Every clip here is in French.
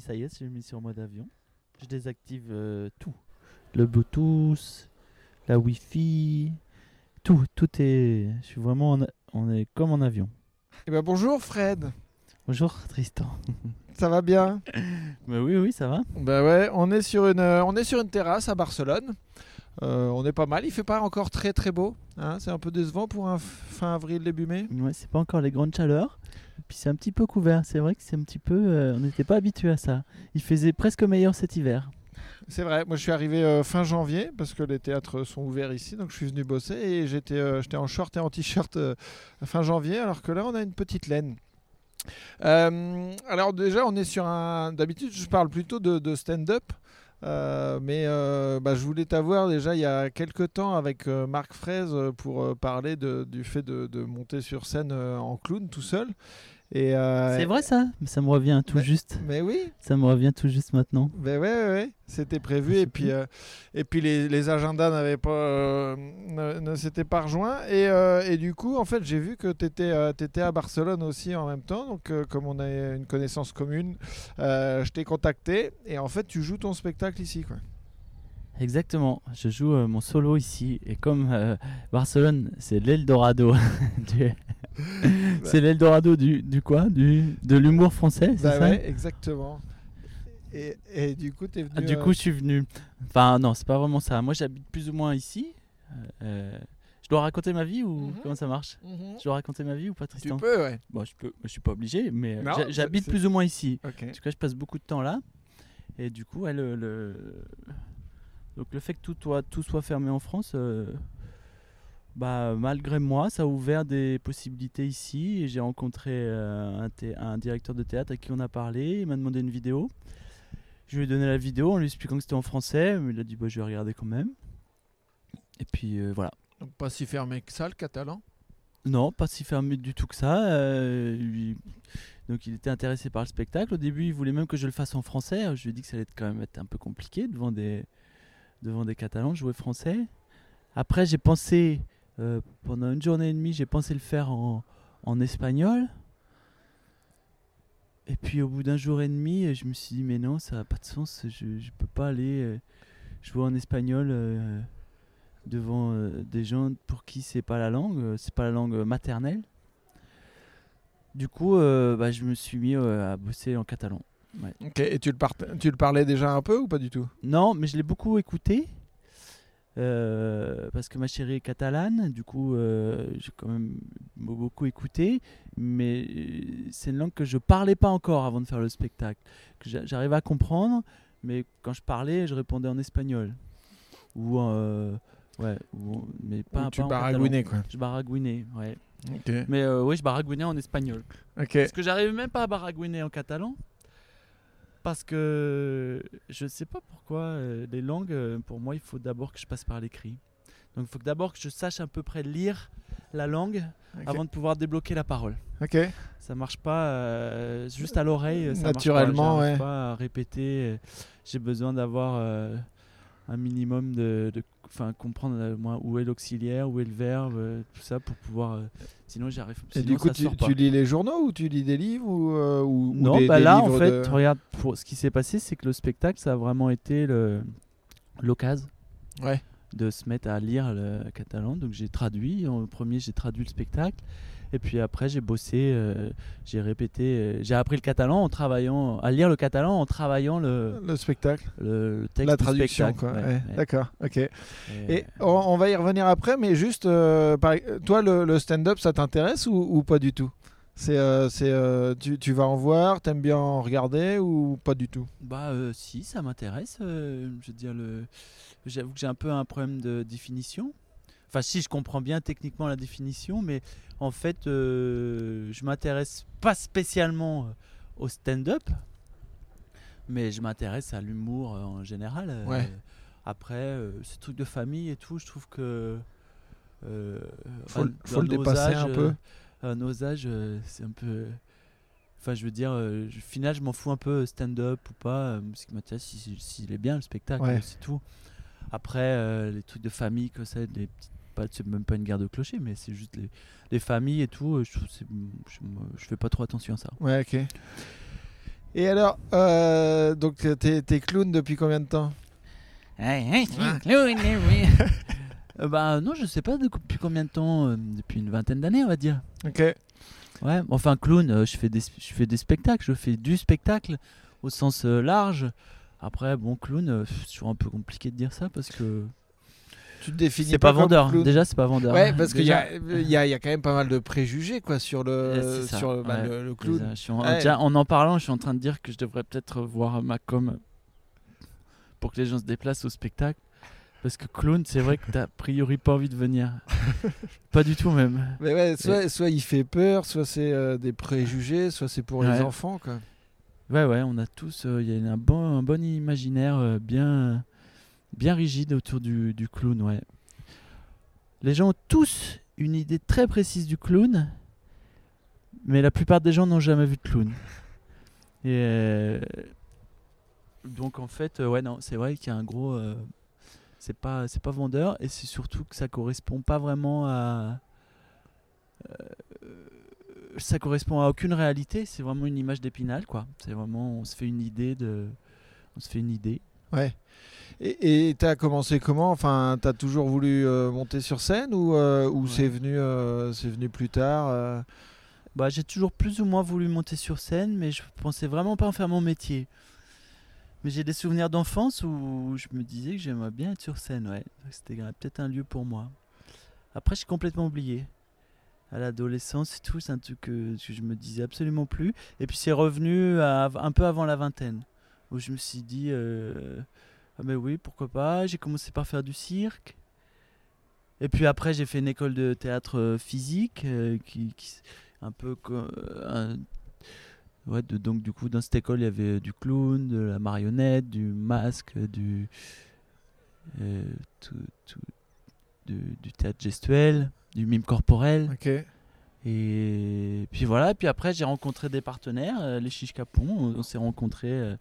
mis, ça y est, j'ai mis sur mode avion. Je désactive euh, tout. Le Bluetooth, la Wi-Fi, tout, tout est. Je suis vraiment, en on est comme en avion. Eh ben, bonjour Fred, Bonjour Tristan. ça va bien? Mais oui, oui, ça va. Bah ouais, on est sur une, euh, on est sur une terrasse à Barcelone. Euh, on est pas mal, il fait pas encore très très beau. hein, c'est un peu décevant pour un fin avril, début mai. Ouais, c'est pas encore les grandes chaleurs. Puis c'est un petit peu couvert. C'est vrai que c'est un petit peu. euh, on n'était pas habitué à ça. Il faisait presque meilleur cet hiver. C'est vrai, moi je suis arrivé euh, fin janvier parce que les théâtres sont ouverts ici, donc je suis venu bosser et j'étais euh, en short et en t-shirt fin janvier, alors que là on a une petite laine. Alors déjà on est sur un... D'habitude je parle plutôt de stand-up, euh, mais euh, bah, je voulais t'avoir déjà il y a quelques temps avec euh, Marc Fraise euh, pour euh, parler de- du fait de, de monter sur scène en clown tout seul. Et, euh, C'est vrai ça Mais Ça me revient tout Mais- juste. Mais oui, Ça me revient tout juste maintenant. ben ouais, ouais, ouais, c'était prévu Je et puis euh, et puis les, les agendas n'avaient pas euh, ne, ne s'étaient pas rejoints et, euh, et du coup en fait j'ai vu que tu étais, à Barcelone aussi en même temps donc comme on a une connaissance commune je t'ai contacté et en fait tu joues ton spectacle ici quoi. Exactement. Je joue mon solo ici. Et comme Barcelone, c'est l'Eldorado. du... c'est l'Eldorado du, du quoi? Du, De l'humour français, c'est Bah ça? ouais, exactement. Et, et du coup tu es venu Ah, Du euh, coup, je suis venu. Enfin, non, c'est pas vraiment ça. Moi, j'habite plus ou moins ici. Euh, euh, je dois raconter ma vie ou Mhm. comment ça marche? Mhm. Je dois raconter ma vie ou pas, Tu Tristan? peux ouais. Bon, je peux. Je suis pas obligé, mais j'habite plus ou moins ici. OK. En tout cas, je passe beaucoup de temps là. Et du coup, ouais, le, le- donc le fait que tout, soit- tout soit fermé en France, euh, bah, malgré moi, ça a ouvert des possibilités ici. J'ai rencontré euh, un, directeur de théâtre à qui on a parlé. Il m'a demandé une vidéo. Je lui ai donné la vidéo en lui expliquant que c'était en français. Mais il a dit bah, je vais regarder quand même. Et puis euh, voilà. Donc pas si fermé que ça le catalan? Non, pas si fermé du tout que ça. euh, lui- Donc il était intéressé par le spectacle. Au début, il voulait même que je le fasse en français. Je lui ai dit que ça allait être quand même être un peu compliqué devant des, devant des Catalans, jouer français. Après, j'ai pensé, euh, pendant une journée et demie, j'ai pensé le faire en, en espagnol. Et puis au bout d'un jour et demi, je me suis dit, mais non, ça n'a pas de sens. Je ne peux pas aller euh, jouer en espagnol. euh, devant euh, des gens pour qui c'est pas la langue, euh, c'est pas la langue maternelle. Du coup, euh, bah, je me suis mis euh, à bosser en catalan. OK, et tu le part- tu le parlais déjà un peu ou pas du tout? Non, mais je l'ai beaucoup écouté euh, parce que ma chérie est catalane. Du coup, euh, j'ai quand même beaucoup écouté, mais euh, c'est une langue que je parlais pas encore avant de faire le spectacle. Que j'a- j'arrivais à comprendre, mais quand je parlais, je répondais en espagnol ou euh, ouais, ou- mais pas, Ou tu pas baragouinais quoi. Je baragouinais, ouais. OK. Mais euh, oui, je baragouinais en espagnol. OK. Parce que j'arrivais même pas à baragouiner en catalan. Parce que je sais pas pourquoi euh, les langues, euh, pour moi, il faut d'abord que je passe par l'écrit. Donc il faut d'abord que je sache à peu près lire la langue avant de pouvoir débloquer la parole. OK. Ça marche pas euh, juste à l'oreille. ça marche pas. Naturellement, ouais. pas à répéter. J'ai besoin d'avoir euh, un minimum de, enfin comprendre euh, moi, où est l'auxiliaire, où est le verbe, euh, tout ça pour pouvoir. euh, sinon j'arrive. Et du coup, tu, lis les journaux ou tu lis des livres ou, euh, ou Non, des, bah des là en fait, de- regarde, pour ce qui s'est passé, c'est que le spectacle, ça a vraiment été le l'occasion Ouais. de se mettre à lire le catalan. Donc j'ai traduit. En premier, j'ai traduit le spectacle. Et puis après, j'ai bossé, euh, j'ai répété, euh, j'ai appris le catalan en travaillant, à lire le catalan en travaillant le, le spectacle, le, le texte la du traduction. Ouais, Ouais. D'accord. Ok. Et, Et on, on va y revenir après, mais juste, euh, par- toi, le, le stand-up, ça t'intéresse ou, ou pas du tout? C'est, tu, tu vas en voir, t'aimes bien en regarder ou pas du tout? Bah si, ça m'intéresse. je veux dire, le... j'avoue que j'ai un peu un problème de définition. Enfin si, je comprends bien techniquement la définition, mais en fait, euh, je m'intéresse pas spécialement euh, au stand-up, mais je m'intéresse à l'humour euh, en général. euh, Ouais. Après, euh, ce truc de famille et tout, je trouve que... euh, Faut le- à- faut dans le nos dépasser un peu. à nos âges, c'est un peu... Enfin, je veux dire, euh, je- au final, je m'en fous un peu stand-up ou pas. euh, ce qui m'intéresse, si- si- s'il est bien le spectacle, Ouais. c'est tout. Après, euh, les trucs de famille, que ça, les petites, pas, c'est même pas une guerre de clocher, mais c'est juste les, les familles et tout. Je, je, fais pas trop attention à ça. Ouais, ok. Et alors, euh, donc t'es, t'es clown depuis combien de temps? Euh, bah non, je sais pas de- depuis combien de temps, euh, depuis une vingtaine d'années on va dire. Ok. Ouais, enfin clown, euh, je fais des je fais des spectacles, je fais du spectacle au sens euh, large. Après bon clown, euh, c'est toujours un peu compliqué de dire ça parce que Tu te définis c'est pas vendeur. clown. Déjà c'est pas vendeur. Ouais, parce qu'il y a, y, a, il y a quand même pas mal de préjugés quoi sur le, ça, sur bah, ouais. le, le clown. déjà, je suis en, Ouais. déjà, en en parlant, je suis en train de dire que je devrais peut-être voir ma com pour que les gens se déplacent au spectacle. Parce que clown, c'est vrai que t'as a priori pas envie de venir. pas du tout même. Mais ouais, soit, soit il fait peur, soit c'est euh, des préjugés, soit c'est pour les enfants quoi. Ouais, ouais, on a tous, euh, il y a un bon, un bon imaginaire euh, bien, bien rigide autour du, clown, ouais. Les gens ont tous une idée très précise du clown, mais la plupart des gens n'ont jamais vu de clown. Et euh, donc en fait, euh, ouais, non, c'est vrai qu'il y a un gros, euh, c'est pas, c'est pas vendeur, et c'est surtout que ça correspond pas vraiment à, euh, ça correspond à aucune réalité. C'est vraiment une image d'épinal, quoi. C'est vraiment, on se fait une idée de, on se fait une idée. Ouais. Et tu as commencé comment? Enfin, t'as toujours voulu euh, monter sur scène ou, euh, ou Ouais. c'est venu, euh, c'est venu plus tard Bah, j'ai toujours plus ou moins voulu monter sur scène, mais je pensais vraiment pas en faire mon métier. Mais j'ai des souvenirs d'enfance où je me disais que j'aimerais bien être sur scène, ouais. C'était peut-être un lieu pour moi. Après, j'ai complètement oublié. À l'adolescence et tout, c'est un truc que, que je me disais absolument plus. Et puis c'est revenu à- un peu avant la vingtaine, où je me suis dit, euh, ah ben oui, pourquoi pas. J'ai commencé par faire du cirque. Et puis après, j'ai fait une école de théâtre euh, physique, euh, qui, qui, un peu un- ouais, de- donc du coup dans cette école il y avait du clown de la marionnette du masque du euh, tout, tout- du, du théâtre gestuel du mime corporel Ok. et puis voilà puis après j'ai rencontré des partenaires euh, les chiches capons on, on s'est rencontrés euh,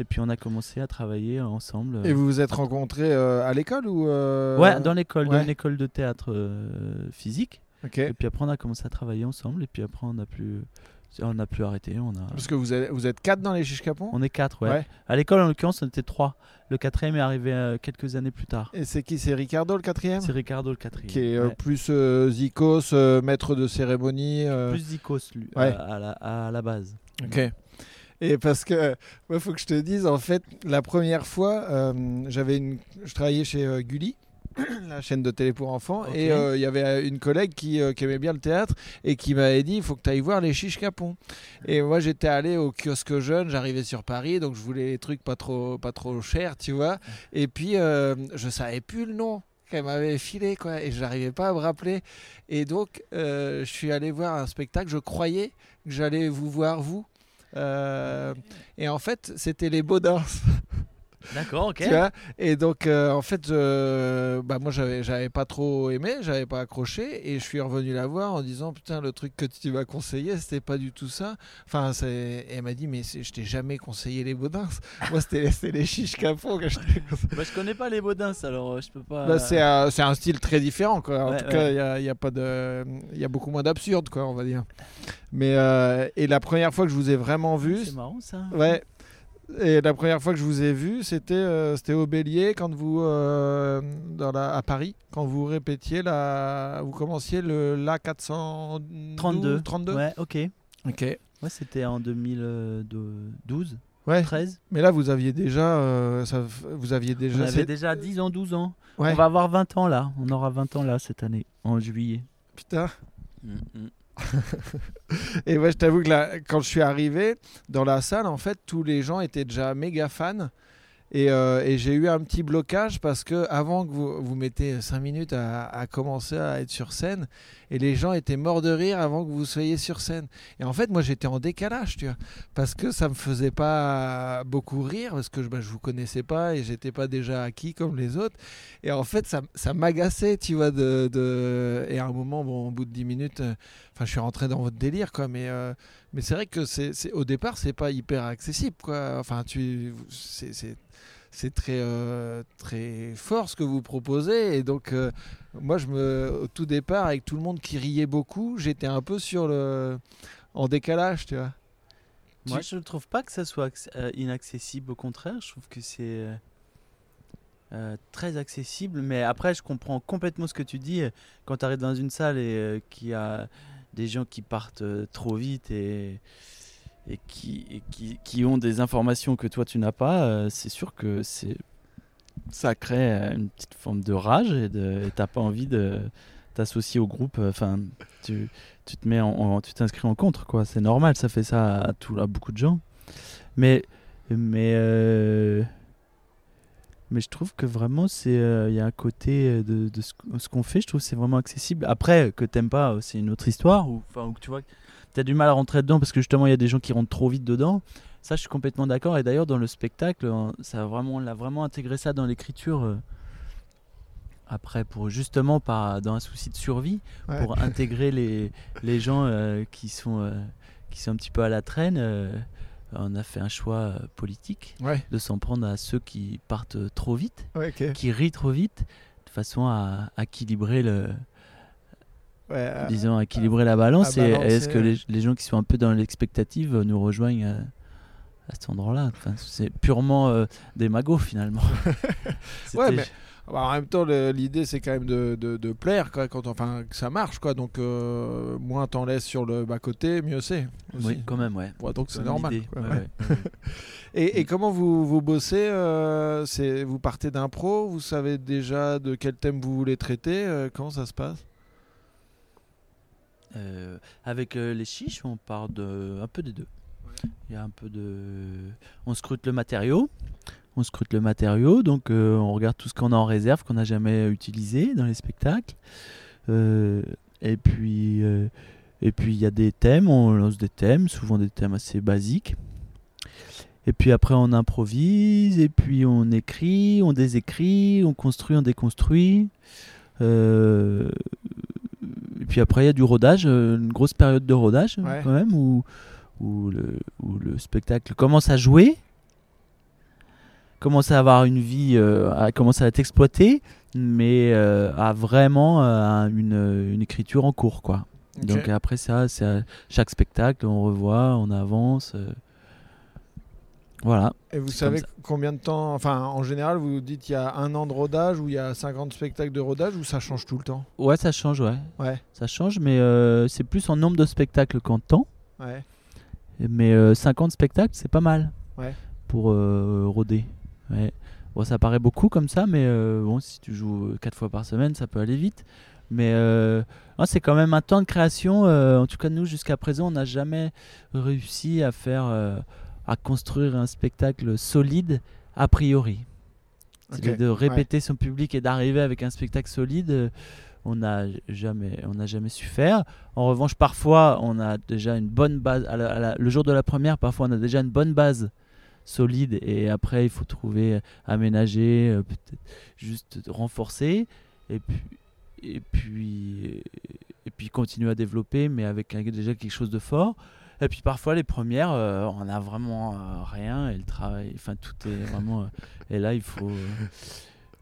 et puis on a commencé à travailler ensemble. Et vous vous êtes rencontrés euh, à l'école ou euh, ouais dans l'école ouais. dans une école de théâtre euh, physique Ok. et puis après on a commencé à travailler ensemble et puis après on a plus on a plus arrêté on a Parce que vous êtes, vous êtes quatre dans les chiches capons On est quatre, ouais. Ouais. À l'école, en l'occurrence, on était trois. Le quatrième est arrivé euh, quelques années plus tard. Et c'est qui? C'est Ricardo le quatrième? C'est Ricardo le quatrième. Qui est euh, ouais. plus euh, Zikos, maître de cérémonie. plus Zikos, lui, Ouais. à, à la, à la base. Ok. Et parce que, il faut que je te dise, en fait, la première fois, euh, j'avais une, je travaillais chez euh, Gulli, la chaîne de télé pour enfants, et euh, il y avait une collègue qui, euh, qui aimait bien le théâtre et qui m'avait dit, il faut que tu ailles voir les chiches capons. Et moi, j'étais allé au kiosque jeune, j'arrivais sur Paris, donc je voulais les trucs pas trop, pas trop chers, tu vois. Et puis, euh, je savais plus le nom qu'elle m'avait filé, quoi, et je n'arrivais pas à me rappeler. Et donc, je suis allé voir un spectacle, je croyais que j'allais vous voir, vous. Euh, et en fait, c'était les Baudins. D'accord, ok. Tu vois et donc, euh, en fait, bah, moi, j'avais, j'avais pas trop aimé, j'avais pas accroché, et je suis revenu la voir en disant Putain, le truc que tu m'as conseillé, c'était pas du tout ça. Enfin, c'est... et elle m'a dit Mais c'est- je t'ai jamais conseillé les Baudins. moi, c'était, c'était les chiches capons que je t'ai conseillé. Bah, je connais pas les Baudins, alors euh, je peux pas. Bah, c'est, un, c'est un style très différent, quoi. En Ouais, tout ouais. cas, il y a, il y a pas de, y a beaucoup moins d'absurde, quoi, on va dire. Mais euh, et la première fois que je vous ai vraiment vu, C'est marrant ça. Ouais. Et la première fois que je vous ai vu, c'était euh, c'était au Bélier quand vous euh, dans la, à Paris quand vous répétiez la vous commenciez le la 432 32. 32. Ouais, ok. OK. Ouais, c'était en 2012, Ouais. 13. Mais là vous aviez déjà euh, ça, vous aviez On déjà avait c'est- déjà 10 ans, 12 ans. ouais. On va avoir 20 ans là. On aura 20 ans là cette année, en juillet. Putain. Mm, mm. Et moi, je t'avoue que là, quand je suis arrivé dans la salle, en fait, tous les gens étaient déjà méga fans. Et, euh, j'ai eu un petit blocage parce que avant que vous, mettez 5 minutes à commencer à être sur scène, et les gens étaient morts de rire avant que vous soyez sur scène. Et en fait, moi, j'étais en décalage, tu vois, parce que ça me faisait pas beaucoup rire, parce que je, bah, je vous connaissais pas et j'étais pas déjà acquis comme les autres. Et en fait, ça, ça m'agaçait, tu vois, de. Et à un moment, bon, au bout de 10 minutes, euh, je suis rentré dans votre délire, quoi, mais... euh, mais c'est vrai que c'est- au départ, c'est pas hyper accessible, quoi. Enfin, tu, c'est, c'est, très, euh, très fort ce que vous proposez. Et donc, euh, moi, je me, au tout départ, avec tout le monde qui riait beaucoup, j'étais un peu sur le, en décalage, tu vois. Moi, je ne trouve pas que ça soit euh, inaccessible. Au contraire, je trouve que c'est très accessible. Mais après, je comprends complètement ce que tu dis. Quand tu arrives dans une salle et euh, qu'il y a des gens qui partent euh, trop vite et, et, qui, qui, qui ont des informations que toi, tu n'as pas, euh, c'est sûr que c'est ça crée euh, une petite forme de rage et t'as pas envie de t'associer au groupe. Enfin, tu, tu te mets en, tu t'inscris en contre, quoi. C'est normal, ça fait ça à, beaucoup de gens. Mais, mais, euh, mais je trouve que vraiment, c'est, euh, il y a un côté de, ce, qu'on fait. Je trouve c'est vraiment accessible. Après, que t'aimes pas, euh, c'est une autre histoire. Enfin, tu vois, t'as du mal à rentrer dedans parce que justement, il y a des gens qui rentrent trop vite dedans. Ça, je suis complètement d'accord. Et d'ailleurs, dans le spectacle, on- ça a vraiment, on l'a vraiment intégré ça dans l'écriture. euh, après, pour justement, par, dans un souci de survie, Ouais. pour intégrer les, les gens euh, qui, sont, euh, qui sont un petit peu à la traîne, euh, on a fait un choix euh, politique Ouais. de s'en prendre à ceux qui partent euh, trop vite, Ouais, qui rient trop vite, de façon à, à équilibrer le, Ouais, euh, disons, à équilibrer la balance. à et est-ce que les, les gens qui sont un peu dans l'expectative euh, nous rejoignent à, à cet endroit-là? Enfin, C'est purement euh, des magots finalement. Ouais, mais- bah, en même temps, l'idée c'est quand même de, de- de plaire, quoi, quand, enfin, que ça marche, quoi. Donc, euh, moins t'en laisses sur le bas côté, mieux c'est. Oui, quand même, ouais. Ouais, donc c'est normal. quoi, ouais, ouais. Et, et comment vous, vous bossez euh, c'est, Vous partez d'impro Vous savez déjà de quel thème vous voulez traiter euh, Comment ça se passe? Euh, avec euh, les chiches, on part un peu des deux. Il y a un peu de, on scrute le matériau, on scrute le matériau, donc euh, on regarde tout ce qu'on a en réserve qu'on n'a jamais utilisé dans les spectacles. Et puis, et puis il y a des thèmes, on lance des thèmes, souvent des thèmes assez basiques. Et puis après on improvise, et puis on écrit, on désécrit, on construit, on déconstruit. Et puis après, il y a du rodage, euh, une grosse période de rodage euh, Ouais. quand même, où, où, le, où le spectacle commence à jouer, commence à avoir une vie, euh, à, commence à être exploité, mais euh, a vraiment euh, une, une écriture en cours. Quoi. Donc après ça, c'est à chaque spectacle, on revoit, on avance. Euh, voilà. Et vous savez combien de temps Enfin, en général, vous dites il y a un an de rodage ou il y a 50 spectacles de rodage ou ça change tout le temps? Ouais, ça change, ouais. Ouais. Ça change, mais euh, c'est plus en nombre de spectacles qu'en temps. Ouais. Mais euh, 50 spectacles, c'est pas mal Ouais. pour euh, rôder. Ouais. Bon, ça paraît beaucoup comme ça, mais euh, bon, si tu joues 4 fois par semaine, ça peut aller vite. Mais euh, c'est quand même un temps de création. euh, en tout cas, nous, jusqu'à présent, on n'a jamais réussi à faire, euh, à construire un spectacle solide a priori. Ok. C'est de répéter son public et d'arriver avec un spectacle solide. euh, On n'a jamais, on n'a jamais su faire. En revanche, parfois, on a déjà une bonne base. à la- à la- le jour de la première, parfois, on a déjà une bonne base solide et après, il faut trouver, euh, aménager, euh, peut-être juste renforcer et puis et puis et puis continuer à développer, mais avec déjà quelque chose de fort. Et puis parfois les premières, euh, on a vraiment euh, rien et le travail, enfin tout est vraiment. euh, et là, il faut.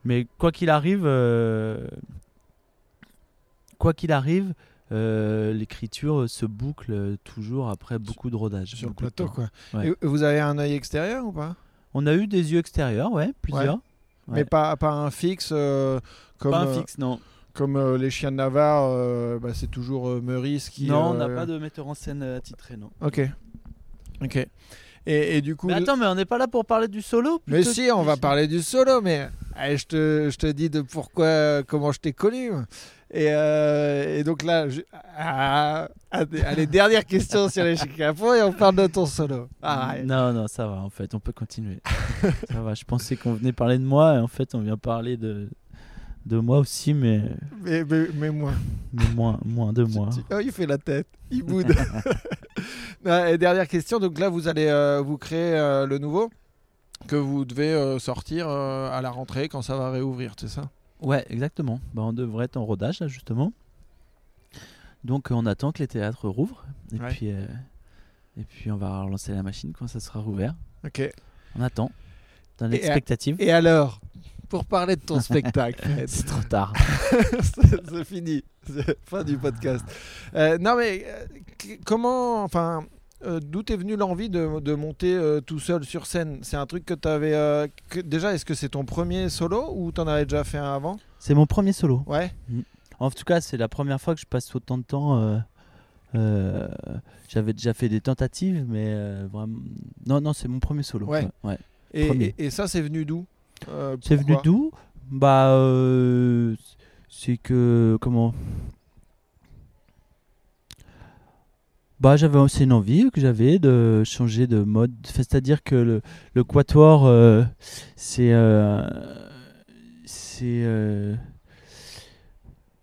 mais quoi qu'il arrive, quoi qu'il arrive, euh, l'écriture se boucle toujours après beaucoup de rodage. Sur le plateau, quoi. Ouais. Et vous avez un œil extérieur ou pas? On a eu des yeux extérieurs, ouais, plusieurs. Mais Ouais. pas, pas un fixe euh, comme, Pas un fixe, non. Comme euh, les chiens de Navarre, euh, bah, c'est toujours euh, Meurice qui. non, on n'a euh, pas de metteur en scène attitré, non. Ok. Ok. Et, et du coup. Mais attends, mais on n'est pas là pour parler du solo Mais si, on va parler du solo, mais eh, je, te, je te dis de pourquoi, comment je t'ai connu. Et, et donc là, je- ah, ah, allez, dernière question sur les Chicapo et on parle de ton solo. Ah. Non, non, ça va, en fait, on peut continuer. ça va, je pensais qu'on venait parler de moi, et en fait, on vient parler de, de moi aussi, mais, mais, mais, mais moi. mais moins, moins de moi. Oh, il fait la tête, il boude. Et dernière question, donc là, vous allez euh, vous créer euh, le nouveau que vous devez euh, sortir à la rentrée quand ça va réouvrir, c'est ça? Ouais, exactement. Bah, on devrait être en rodage, là, justement. Donc, on attend que les théâtres rouvrent, et, Ouais. puis, et puis on va relancer la machine quand ça sera rouvert. Ok. On attend, dans l'expectative. Et alors, pour parler de ton spectacle, C'est trop tard. c'est fini, fin du podcast. Euh, non mais euh, comment, enfin, euh, d'où est venue l'envie de, de monter tout seul sur scène? C'est un truc que tu avais. déjà, est-ce que c'est ton premier solo ou t'en avais déjà fait un avant? C'est mon premier solo. Ouais. En tout cas, c'est la première fois que je passe autant de temps. euh, J'avais déjà fait des tentatives, mais euh, vraiment. Non, non, c'est mon premier solo. Ouais. ouais. Et- et ça, c'est venu d'où? Euh, C'est venu d'où? Bah, euh, c'est que comment? Bah, j'avais c'est une envie que j'avais de changer de mode. C'est-à-dire que le, le quatuor, euh, c'est c'est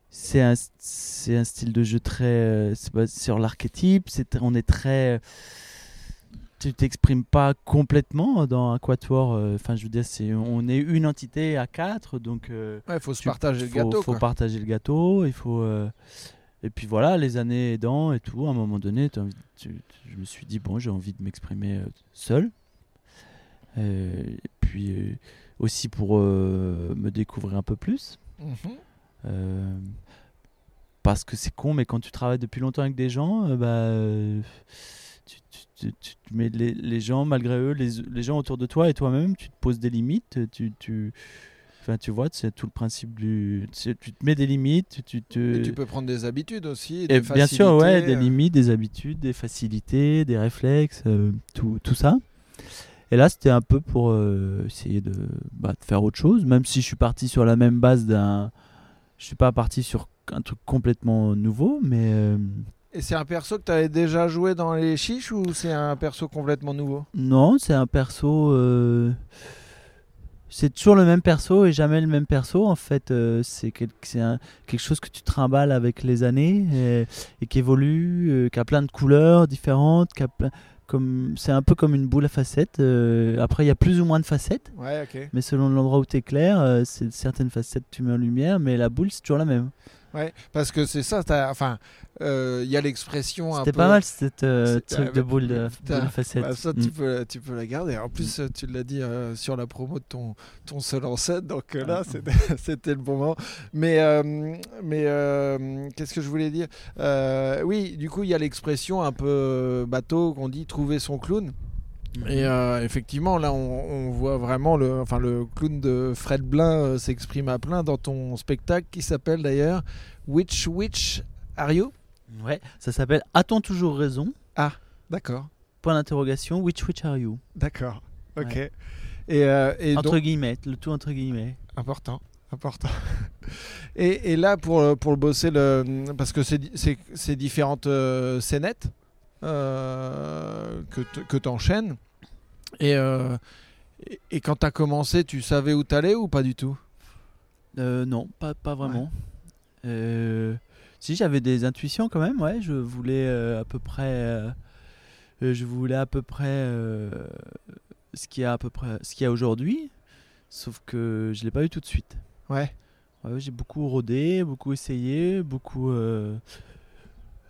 c'est un, style de jeu très c'est basé sur l'archétype. C'est on est très tu t'exprimes pas complètement dans un quatuor. euh, Enfin, je veux dire, c'est on est une entité à quatre, donc euh, Ouais, faut se tu- partager le faut, gâteau. faut quoi. partager le gâteau. Il faut euh, et puis voilà, les années aidant et tout. À un moment donné, t'as envie- tu- tu- je me suis dit bon, j'ai envie de m'exprimer euh, seul. Et puis aussi pour me découvrir un peu plus. Mhm. Parce que c'est con, mais quand tu travailles depuis longtemps avec des gens, euh, bah, euh, tu, tu- tu- tu mets les, les gens, malgré eux, les, les gens autour de toi et toi-même, tu te poses des limites. Tu, tu, enfin, tu vois, c'est tout le principe du. Tu, te mets des limites. Tu, te, Et tu peux prendre des habitudes aussi. et des bien sûr, ouais, des euh. limites, des habitudes, des facilités, des réflexes, euh, tout, tout ça. Et là, c'était un peu pour euh, essayer de, bah, de faire autre chose, même si je suis parti sur la même base d'un. Je suis pas parti sur un truc complètement nouveau, mais euh, Et c'est un perso que tu avais déjà joué dans les chiches ou c'est un perso complètement nouveau? Non, c'est un perso. euh, C'est toujours le même perso et jamais le même perso. En fait, euh, c'est quel- c'est un- quelque chose que tu trimbales avec les années et, et qui évolue, euh, qui a plein de couleurs différentes, qui a plein- comme c'est un peu comme une boule à facettes. euh, après, il y a plus ou moins de facettes, Ouais, mais selon l'endroit où tu éclaires, euh, certaines facettes tu mets en lumière, mais la boule c'est toujours la même. Ouais, parce que c'est ça, enfin, euh, il y a l'expression peu. C'était pas mal cette euh, C'est- truc ah, de boule de, boule facettes. Bah, ça, Mm. tu, peux, tu peux la garder. En plus, euh, tu l'as dit euh, sur la promo de ton, ton seul en scène, donc euh, là, Ah. c'était le bon moment. Mais, euh, mais euh, qu'est-ce que je voulais dire? Euh, Oui, du coup, il y a l'expression un peu euh, bateau qu'on dit trouver son clown. Et euh, effectivement, là, on, on voit vraiment le, enfin, le clown de Fred Blin euh, s'exprime à plein dans ton spectacle qui s'appelle d'ailleurs Which Which Are You? Ouais, ça s'appelle A-t-on toujours raison? D'accord, Point d'interrogation, which which are you? D'accord, ok. Ouais. Et, euh, et Entre donc, guillemets, le tout entre guillemets. important, important. et, et là, pour, pour le bosser, le, parce que c'est di- c'est c'est différentes euh, scénettes que t- que tu enchaînes. Et, euh, et, et quand tu as commencé, tu savais où t'allais ou pas du tout? Euh, non, pas, pas vraiment. Euh, si j'avais des intuitions quand même, ouais, je voulais euh, à peu près, euh, euh, je voulais à peu près euh, ce qu'il y a à peu près, ce qu'il y a aujourd'hui, sauf que je l'ai pas eu tout de suite. Ouais. Ouais, j'ai beaucoup rodé, beaucoup essayé, beaucoup euh,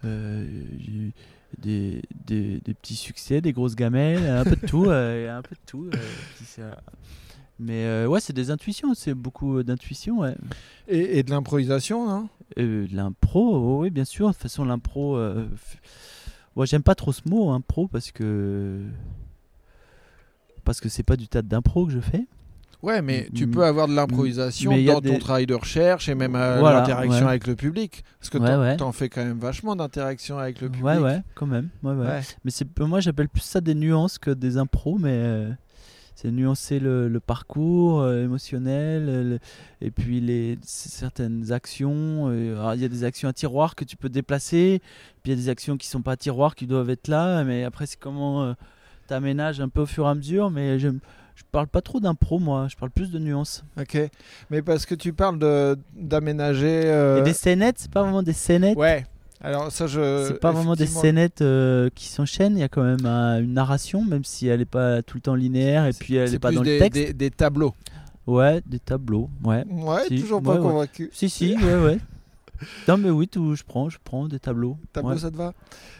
euh, des, des, des petits succès, des grosses gamelles, un peu de tout, euh, un peu de tout. euh, qui Mais euh, ouais, c'est des intuitions, c'est beaucoup d'intuitions. Ouais. Et, et de l'improvisation, non? Euh, de l'impro, oh oui, bien sûr. De toute façon, l'impro. euh, f- Moi, j'aime pas trop ce mot, impro, parce que. Parce que c'est pas du tas d'impro que je fais. Ouais, mais tu peux avoir de l'improvisation dans ton des- travail de recherche et même euh, Voilà, l'interaction ouais. avec le public. Parce que Ouais, t'en, ouais. fais quand même vachement d'interaction avec le public. Ouais, ouais, quand même. Mais c'est moi j'appelle plus ça des nuances que des impros, mais euh, c'est nuancer le, le parcours euh, émotionnel le- et puis les certaines actions. Il y a des actions à tiroir que tu peux déplacer, puis il y a des actions qui sont pas à tiroir qui doivent être là, mais après c'est comment tu aménages un peu au fur et à mesure. Mais je je parle pas trop d'impro moi, je parle plus de nuances. Ok. Mais parce que tu parles de, d'aménager. euh, des scénettes, c'est pas vraiment des scénettes. Ouais. Alors ça, je. C'est pas vraiment des scénettes euh, qui s'enchaînent, il y a quand même un- une narration, même si elle n'est pas tout le temps linéaire et puis elle n'est pas dans des, le texte. Des, des tableaux. Ouais, des tableaux, ouais. Ouais, Si, toujours pas ouais. convaincu. Si, si, ouais, ouais. Non, mais oui, tout, je prends, je prends des tableaux. Tableau, Ouais, ça te va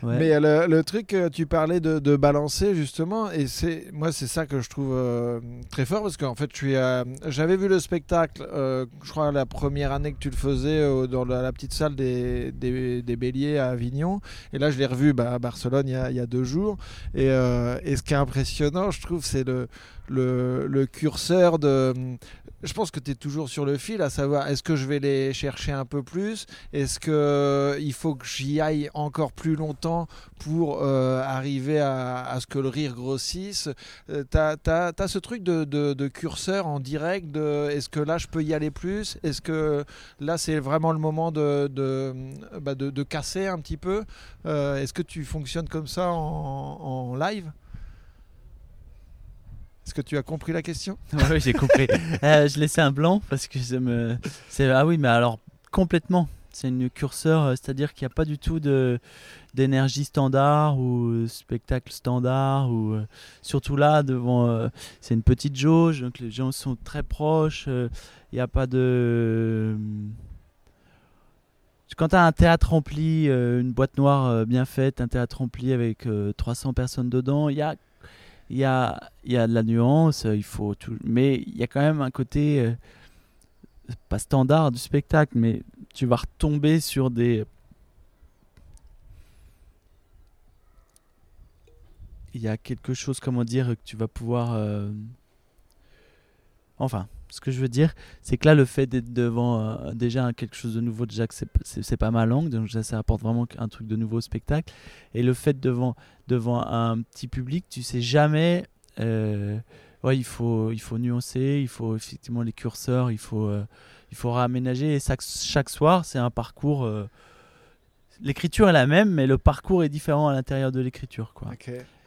ouais. Mais euh, le, le truc, tu parlais de, de balancer justement, et c'est moi c'est ça que je trouve euh, très fort parce qu'en fait je suis, euh, j'avais vu le spectacle, euh, je crois la première année que tu le faisais dans la, la petite salle des, des, des Béliers à Avignon, et là je l'ai revu bah, à Barcelone il y, a, il y a deux jours, et, et ce qui est impressionnant, je trouve, c'est le, le, le curseur de je pense que tu es toujours sur le fil, à savoir est-ce que je vais les chercher un peu plus? Est-ce qu'il faut que j'y aille encore plus longtemps pour euh, arriver à, ce que le rire grossisse? Euh, T'as as, ce truc de, de- curseur en direct est-ce que là je peux y aller plus? Est-ce que là c'est vraiment le moment de, de, bah, de casser un petit peu? Euh, Est-ce que tu fonctionnes comme ça en, en live? Est-ce que tu as compris la question ouais, j'ai compris. Euh, je laissais un blanc parce que ça me. Ah oui, mais alors complètement. C'est une curseur, euh, c'est-à-dire qu'il n'y a pas du tout de d'énergie standard ou spectacle standard ou euh, surtout là devant. euh, c'est une petite jauge, donc les gens sont très proches. euh, Il n'y a pas de. Quand tu as un théâtre rempli, une boîte noire bien faite, un théâtre rempli avec euh, 300 personnes dedans, il y a il y a, y a de la nuance, euh, il faut tout, mais il y a quand même un côté euh, pas standard du spectacle, mais tu vas retomber sur des. Il y a quelque chose, comment dire, que tu vas pouvoir. euh, Enfin, ce que je veux dire, c'est que là, le fait d'être devant euh, déjà quelque chose de nouveau, déjà que c'est- pas ma langue, donc ça, ça apporte vraiment un truc de nouveau au spectacle. Et le fait devant devant un petit public, tu sais jamais. euh, ouais, il faut, il faut nuancer, il faut effectivement les curseurs, il faut, euh, il faut réaménager. Et chaque, chaque soir, c'est un parcours. euh, L'écriture est la même, mais le parcours est différent à l'intérieur de l'écriture, quoi.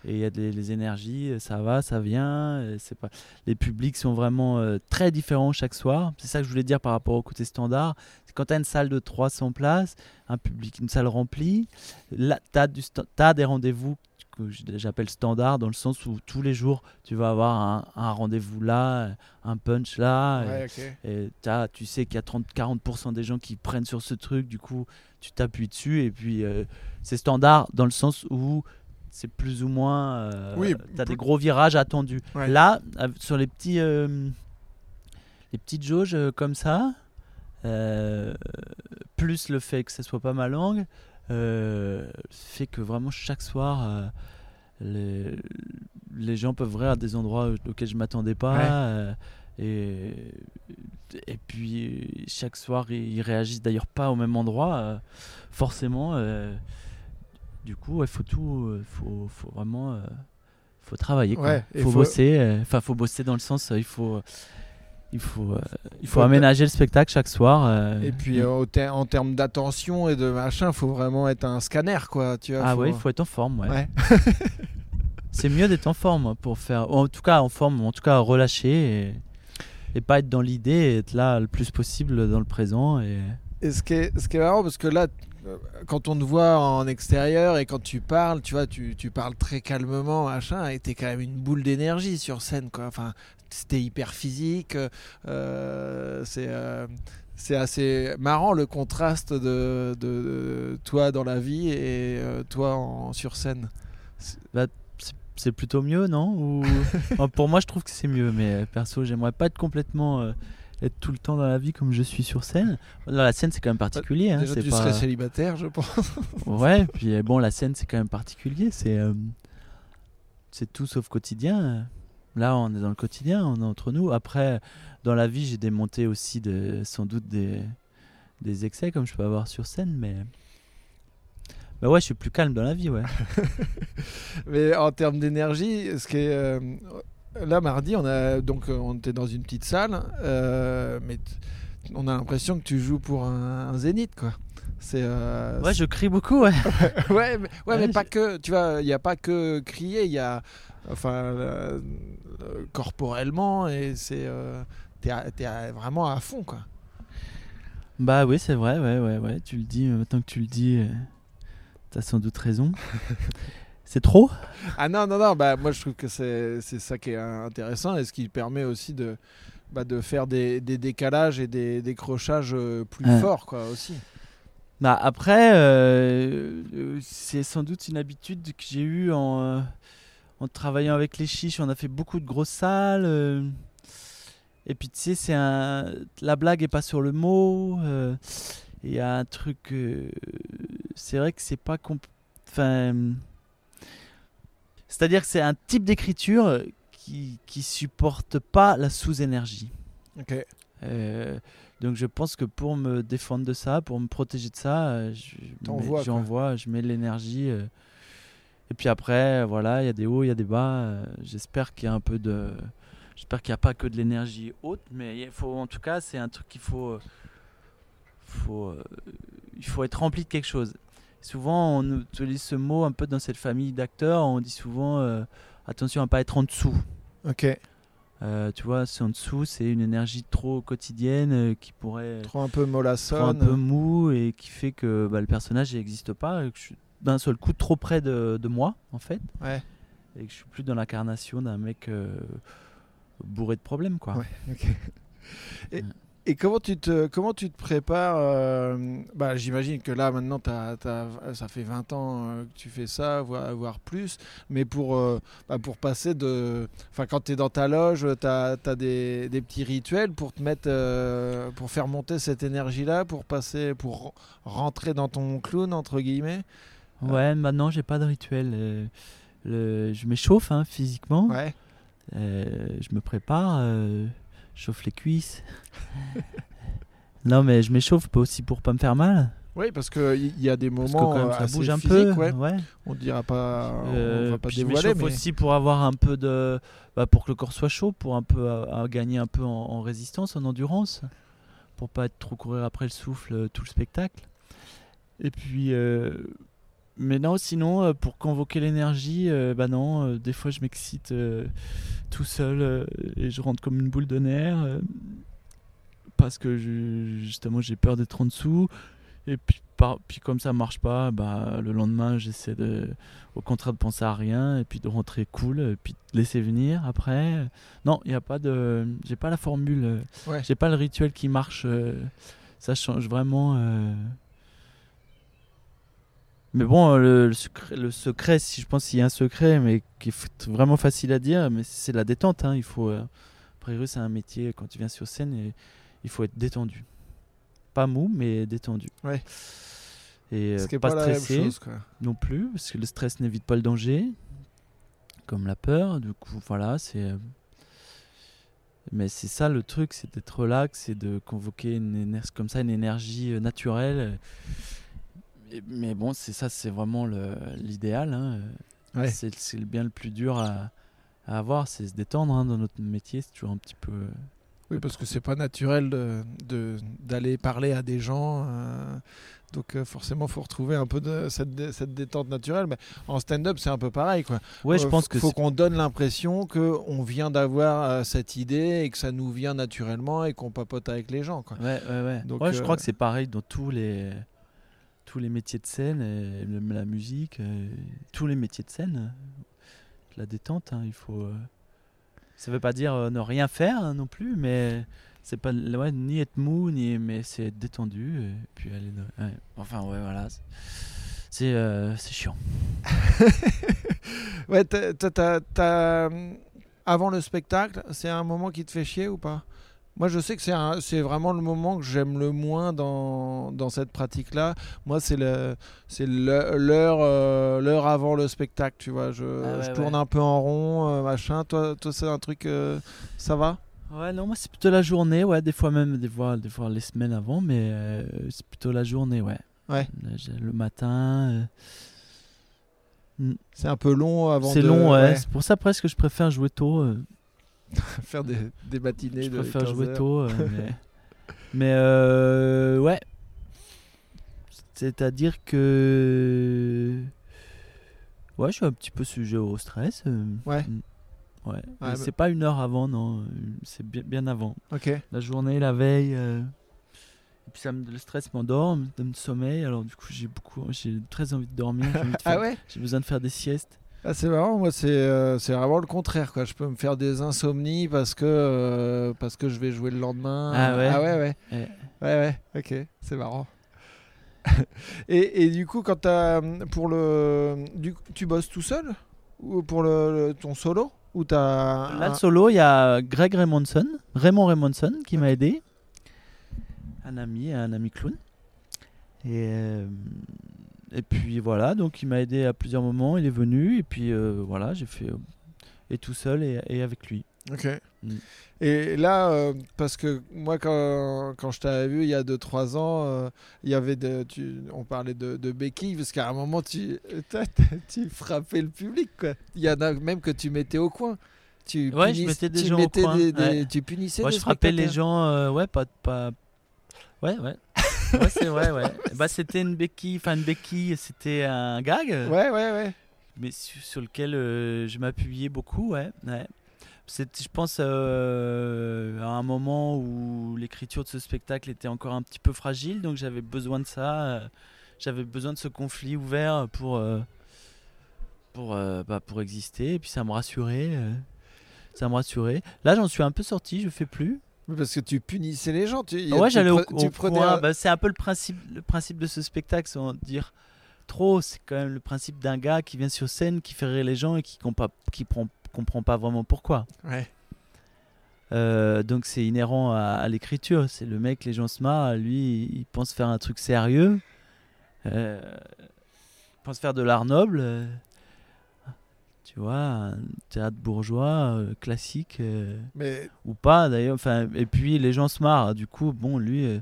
Et il y a des les énergies, euh, ça va, ça vient. euh, C'est pas... Les publics sont vraiment euh, très différents chaque soir. C'est ça que je voulais dire par rapport au côté standard. Quand tu as une salle de 300 places, un public, une salle remplie, là, tu as, des rendez-vous que j'appelle standard dans le sens où tous les jours tu vas avoir un, un rendez-vous là, un punch là. et- Ouais, ok. et t'as- tu sais qu'il y a 30-40% des gens qui prennent sur ce truc, du coup tu t'appuies dessus et puis euh, c'est standard dans le sens où c'est plus ou moins. euh, Oui, t'as plus- des gros virages attendus. Ouais. Là, av- sur les petits, euh, les petites jauges euh, comme ça, euh, plus le fait que ce soit pas ma langue, euh, fait que vraiment chaque soir. euh, les, les gens peuvent rire à des endroits auxquels je m'attendais pas Ouais. euh, et, et puis chaque soir ils ils réagissent d'ailleurs pas au même endroit euh, forcément euh, du coup il faut tout euh, faut, faut vraiment euh, faut travailler quoi. Ouais, et faut, faut- bosser euh, enfin faut bosser dans le sens il faut il faut il faut Faut- aménager le spectacle chaque soir Et puis au ter- en termes d'attention et de machin, faut vraiment être un scanner, quoi. Tu vois, ah faut- ouais il faut être en forme ouais. Ouais. c'est mieux d'être en forme hein, pour faire en tout cas en forme en tout cas relâcher et, et pas être dans l'idée et être là le plus possible dans le présent et Et ce qui est, ce qui est marrant, parce que là, quand on te voit en extérieur et quand tu parles, tu vois, tu, tu parles très calmement, machin, et t'es quand même une boule d'énergie sur scène, quoi. Enfin, c'était hyper physique. euh, c'est. euh, c'est assez marrant le contraste de, de- de toi dans la vie et euh, toi en, sur scène. c'est plutôt mieux non? Ou pour moi je trouve que c'est mieux mais euh, perso j'aimerais pas être complètement euh, être tout le temps dans la vie comme je suis sur scène. Dans la scène c'est quand même particulier hein, Déjà, tu pas- serais célibataire, je pense. ouais puis euh, bon la scène c'est quand même particulier c'est euh, c'est tout sauf quotidien. Là on est dans le quotidien on est entre nous. Après dans la vie j'ai des montées aussi de sans doute des des excès comme je peux avoir sur scène mais mais ouais je suis plus calme dans la vie ouais. Mais en termes d'énergie, ce qui est euh, là mardi, on a donc euh, on était dans une petite salle, euh, mais on a l'impression que tu joues pour un, un zénith quoi. C'est euh, ouais je crie beaucoup ouais ouais, mais, ouais, Ouais, mais je- pas que. Tu vois, il n'y a pas que crier, il y a enfin euh, corporellement et c'est t'es vraiment à fond quoi. Bah oui, c'est vrai, ouais, ouais, ouais. Tu le dis, maintenant que tu le dis, t'as sans doute raison. c'est trop? Ah non, non, non, bah, moi je trouve que c'est ça qui est intéressant et ce qui permet aussi de, bah, de faire des, des décalages et des décrochages euh, plus Ouais. forts quoi, aussi. Bah après, euh, euh, c'est sans doute une habitude que j'ai eue en, euh, en travaillant avec les chiches. On a fait beaucoup de grosses salles. euh, et puis tu sais, c'est un, la blague est pas sur le mot. Il y a un truc. c'est vrai que c'est pas. Enfin. C'est-à-dire que c'est un type d'écriture qui, qui supporte pas la sous-énergie. Ok. Euh, donc je pense que pour me défendre de ça, pour me protéger de ça, euh, je j'envoie, je mets de l'énergie. euh, et puis après, voilà, il y a des hauts, il y a des bas. euh, J'espère qu'il y a un peu de, j'espère qu'il n'y a pas que de l'énergie haute, mais il faut, en tout cas, c'est un truc qu'il faut, faut, il faut être rempli de quelque chose. Souvent, on utilise ce mot un peu dans cette famille d'acteurs. On dit souvent, euh, attention à pas être en dessous. Ok. Euh, tu vois, c'est en dessous, c'est une énergie trop quotidienne euh, qui pourrait Trop un peu être un mollassonne. peu mou et qui fait que bah, le personnage n'existe pas, et que je suis d'un seul coup trop près de, de moi, en fait, Ouais. et que je suis plus dans l'incarnation d'un mec bourré de problèmes, quoi. Ouais. Ok. Et. Et comment tu te comment tu te prépares euh, bah, J'imagine que là maintenant t'as- t'as- ça fait 20 ans euh, que tu fais ça, voire, voire plus. Mais pour, euh, bah, pour passer de. Enfin, quand tu es dans ta loge, tu as, des, des petits rituels pour te mettre. euh, pour faire monter cette énergie-là, pour passer. pour ren- rentrer dans ton clown, entre guillemets? Ouais, maintenant j'ai pas de rituel. le- je m'échauffe hein, physiquement, Ouais. je me prépare, chauffe les cuisses. non, mais je m'échauffe pas aussi pour pas me faire mal. Oui, parce qu'il y a des moments euh, ça assez bouge un peu. ouais. ouais. On dira pas, on Euh, va pas puis je dévoiler, mais aussi pour avoir un peu de, bah, pour que le corps soit chaud, pour un peu à, à gagner un peu en, en résistance, en endurance, pour pas être trop courir après le souffle euh, tout le spectacle. Et puis, euh, mais non, sinon euh, pour convoquer l'énergie, euh, bah non, euh, des fois je m'excite euh, tout seul et je rentre comme une boule de nerfs parce que je- justement j'ai peur d'être en dessous. Et puis, par- puis comme ça marche pas, bah, le lendemain j'essaie de, au contraire de penser à rien et puis de rentrer cool et puis de laisser venir après. Non, il y a pas de, j'ai pas la formule, Ouais. j'ai pas le rituel qui marche. ça change vraiment. Mais bon, euh, le, le secret, le secret, si je pense qu'il y a un secret, mais qui est vraiment facile à dire, mais c'est la détente. hein. Il faut, euh, c'est un métier quand tu viens sur scène et il faut être détendu. Pas mou, mais détendu. Ouais. Et euh, pas, stressé chose, quoi. non plus, parce que le stress n'évite pas le danger, comme la peur. Du coup, voilà, c'est. euh, Mais c'est ça le truc, c'est d'être relax, c'est de convoquer une énergie comme ça, une énergie euh, naturelle. Mais bon, c'est ça, c'est vraiment l'idéal. hein. Ouais. C'est le bien le plus dur à, à avoir, c'est se détendre hein, dans notre métier. C'est toujours un petit peu. euh, Oui, parce que c'est pas naturel de- de- d'aller parler à des gens. euh, donc euh, forcément, faut retrouver un peu de cette, cette détente naturelle. Mais en stand-up, c'est un peu pareil. Quoi. Ouais, je Euh, pense que faut qu'on donne l'impression que on vient d'avoir euh, cette idée et que ça nous vient naturellement et qu'on papote avec les gens. Quoi. Ouais, ouais, ouais. Donc, Ouais, je euh, crois que c'est pareil dans tous les, tous les métiers de scène, et le- la musique, euh, tous les métiers de scène. euh, La détente, hein, il faut. euh, Ça veut pas dire euh, ne rien faire hein, non plus, mais c'est pas ni être mou, ni mais c'est être détendu. Puis aller. Enfin, ouais, voilà. c'est- C'est euh, chiant. Ouais, t'as, hum, avant le spectacle, c'est un moment qui te fait chier ou pas? Moi, je sais que c'est vraiment le moment que j'aime le moins dans, dans cette pratique-là. Moi, c'est l'heure euh, l'heure avant le spectacle, tu vois. Je, Ah ouais, je tourne ouais. un peu en rond, euh, machin. Toi, toi c'est un truc... euh, ça va? Ouais, non, moi c'est plutôt la journée, ouais, des fois même, des fois, des fois les semaines avant, mais c'est plutôt la journée, ouais. Ouais. Le matin. euh, C'est un peu long avant C'est de long, ouais. ouais, C'est pour ça presque que je préfère jouer tôt. faire des, des matinées je de préfère 15 jouer heures. tôt. euh, mais mais euh, ouais. C'est-à-dire que. Ouais, je suis un petit peu sujet au stress. euh, Ouais. mm, Ouais. Ouais, Mais mais- C'est pas une heure avant, non. C'est bien, bien avant. Ok. La journée, la veille. euh, Et puis ça me, le stress m'endort, me donne sommeil. Alors du coup, j'ai beaucoup, j'ai très envie de dormir. J'ai Ah ouais? J'ai besoin de faire des siestes. Ah, c'est marrant, moi c'est euh, vraiment le contraire quoi. Je peux me faire des insomnies parce que euh, parce que je vais jouer le lendemain. Ah ouais Ah ouais ouais. Ouais. Ouais ouais. OK, c'est marrant. et, et du coup, quand t'as pour le, du, tu bosses tout seul ou pour le, le- ton solo ou t'as Là, un- le solo, il y a Greg Raymondson, Raymond Raymondson, qui m'a aidé. Un ami, un ami clown. Et, euh, et puis voilà, donc il m'a aidé à plusieurs moments, il est venu, et puis euh, voilà, j'ai fait. euh, et tout seul et, et avec lui. Ok. Mm. Et là, euh, parce que moi, quand, quand je t'avais vu il y a 2-3 ans, euh, il y avait de, tu, on parlait de, de béquilles, parce qu'à un moment, tu, tu frappais le public. Quoi. Il y en a même que tu mettais au coin. Tu Ouais, je punis- mettais des tu gens au mettais coin, des- des- ouais. Tu punissais Moi, des je frappais les gens, euh, ouais, pas. pas... Ouais, ouais. Ouais, c'est vrai, ouais. Bah, c'était une béquille, enfin, une béquille, c'était un gag. Ouais, ouais, ouais. mais sur, sur lequel euh, je m'appuyais beaucoup, ouais. ouais. C'est, je pense, euh, à un moment où l'écriture de ce spectacle était encore un petit peu fragile, donc j'avais besoin de ça. euh, j'avais besoin de ce conflit ouvert pour, pour, bah, pour exister, et puis ça me rassurait. ça me rassurait. Là, j'en suis un peu sorti, je fais plus. Parce que tu punissais les gens. Tu, ouais, j'allais au, pre- tu au prenais coin. un- Bah, c'est un peu le principe, le principe de ce spectacle, sans dire trop. C'est quand même le principe d'un gars qui vient sur scène, qui fait rire les gens et qui comprend, qui prend- comprend pas vraiment pourquoi. Ouais. Euh, donc c'est inhérent à, à l'écriture. C'est le mec, les gens se marrent. Lui, il pense faire un truc sérieux. Euh, il pense faire de l'art noble. Tu vois, un théâtre bourgeois euh, classique. euh, Mais ou pas d'ailleurs. Enfin, et puis les gens se marrent. Du coup, bon, lui, euh,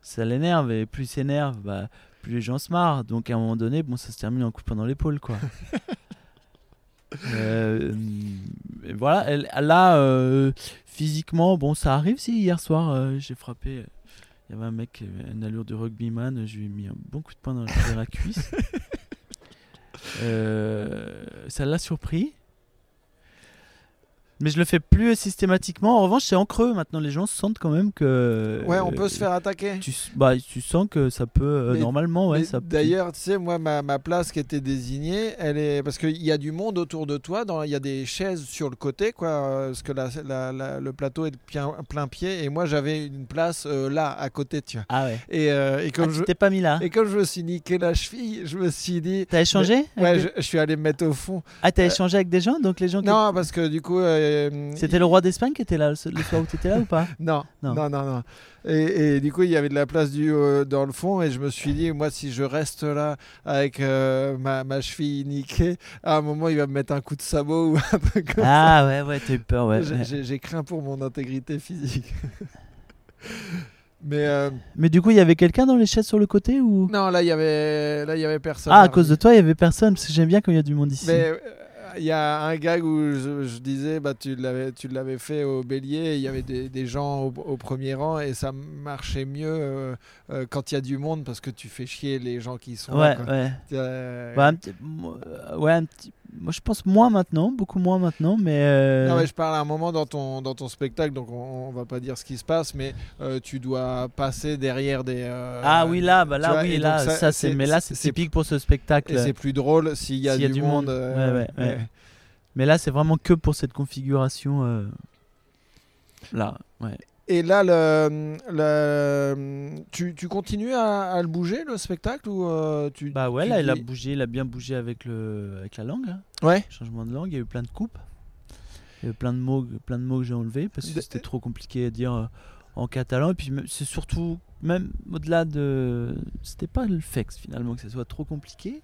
ça l'énerve et plus il s'énerve, bah, plus les gens se marrent. Donc à un moment donné, bon, ça se termine en coup pendant l'épaule, quoi. Voilà. elle- là, physiquement, bon, ça arrive. Si hier soir, j'ai frappé. Il y avait un mec, une allure de rugbyman. Je lui ai mis un bon coup de poing dans dans la cuisse. Euh, ça l'a surpris. Mais je le fais plus systématiquement. En revanche, c'est en creux maintenant. Les gens sentent quand même que. ouais, on peut euh, se faire attaquer. Tu, bah, tu sens que ça peut. euh, Mais- normalement, ouais. Ça D'ailleurs, tu sais, moi, ma, ma place qui était désignée, elle est parce qu'il y a du monde autour de toi. Il y a des chaises sur le côté, quoi, euh, parce que la- la- la- le plateau est plein, plein pied. Et moi, j'avais une place euh, là, à côté, tu vois. Ah ouais. Et, euh, et Ah, comme tu je t'es pas mis là. et comme je me suis niqué la cheville, je me suis dit. T'as échangé Ouais, je, suis allé me mettre au fond. Ah, t'as euh, échangé avec des gens Donc les gens. qui- Non, parce que du coup. euh, C'était le roi d'Espagne qui était là le soir où t'étais là ou pas Non, Non. non, non, non. Et, et du coup, il y avait de la place du, euh, dans le fond, et je me suis dit, moi, si je reste là avec euh, ma, ma cheville niquée, à un moment, il va me mettre un coup de sabot ou un truc comme Ah ouais, ouais, t'as eu peur, ouais. J'ai- craint pour mon intégrité physique. Mais euh, Mais du coup, il y avait quelqu'un dans les chaises sur le côté ou? Non, là, il y avait, là, il y avait personne. Ah, à cause de toi, il y avait personne. Parce que j'aime bien quand il y a du monde ici. Mais euh, y a un gag où je, je disais, bah, tu l'avais, fait au Bélier, il y avait des, des gens au, au premier rang et ça marchait mieux euh, euh, quand il y a du monde parce que tu fais chier les gens qui sont ouais, là. quoi. ouais. Euh, Bah, un petit- euh, ouais, un petit- Moi, je pense moins maintenant, beaucoup moins maintenant, mais. euh, Non, mais je parle à un moment dans ton, dans ton spectacle, donc on, on va pas dire ce qui se passe, mais euh, tu dois passer derrière des. euh, Ah oui, là, bah là, vois, oui, là, ça, c'est. Mais là, c'est typique pour ce spectacle. Et c'est plus drôle s'il y a, S'il y a du, du monde. monde. euh, Ouais, ouais, ouais. Mais là, c'est vraiment que pour cette configuration. Là, ouais. Et là, le, le- tu, tu continues à, à le bouger, le spectacle ou euh, tu, Bah ouais, tu là, il a bougé, il a bien bougé avec, le, avec la langue. hein. Ouais. Changement de langue, il y a eu plein de coupes. Il y a eu plein de mots, plein de mots que j'ai enlevés parce que c'était trop compliqué à dire euh, en catalan. Et puis c'est surtout, même au-delà de. C'était pas le fait finalement que ça soit trop compliqué.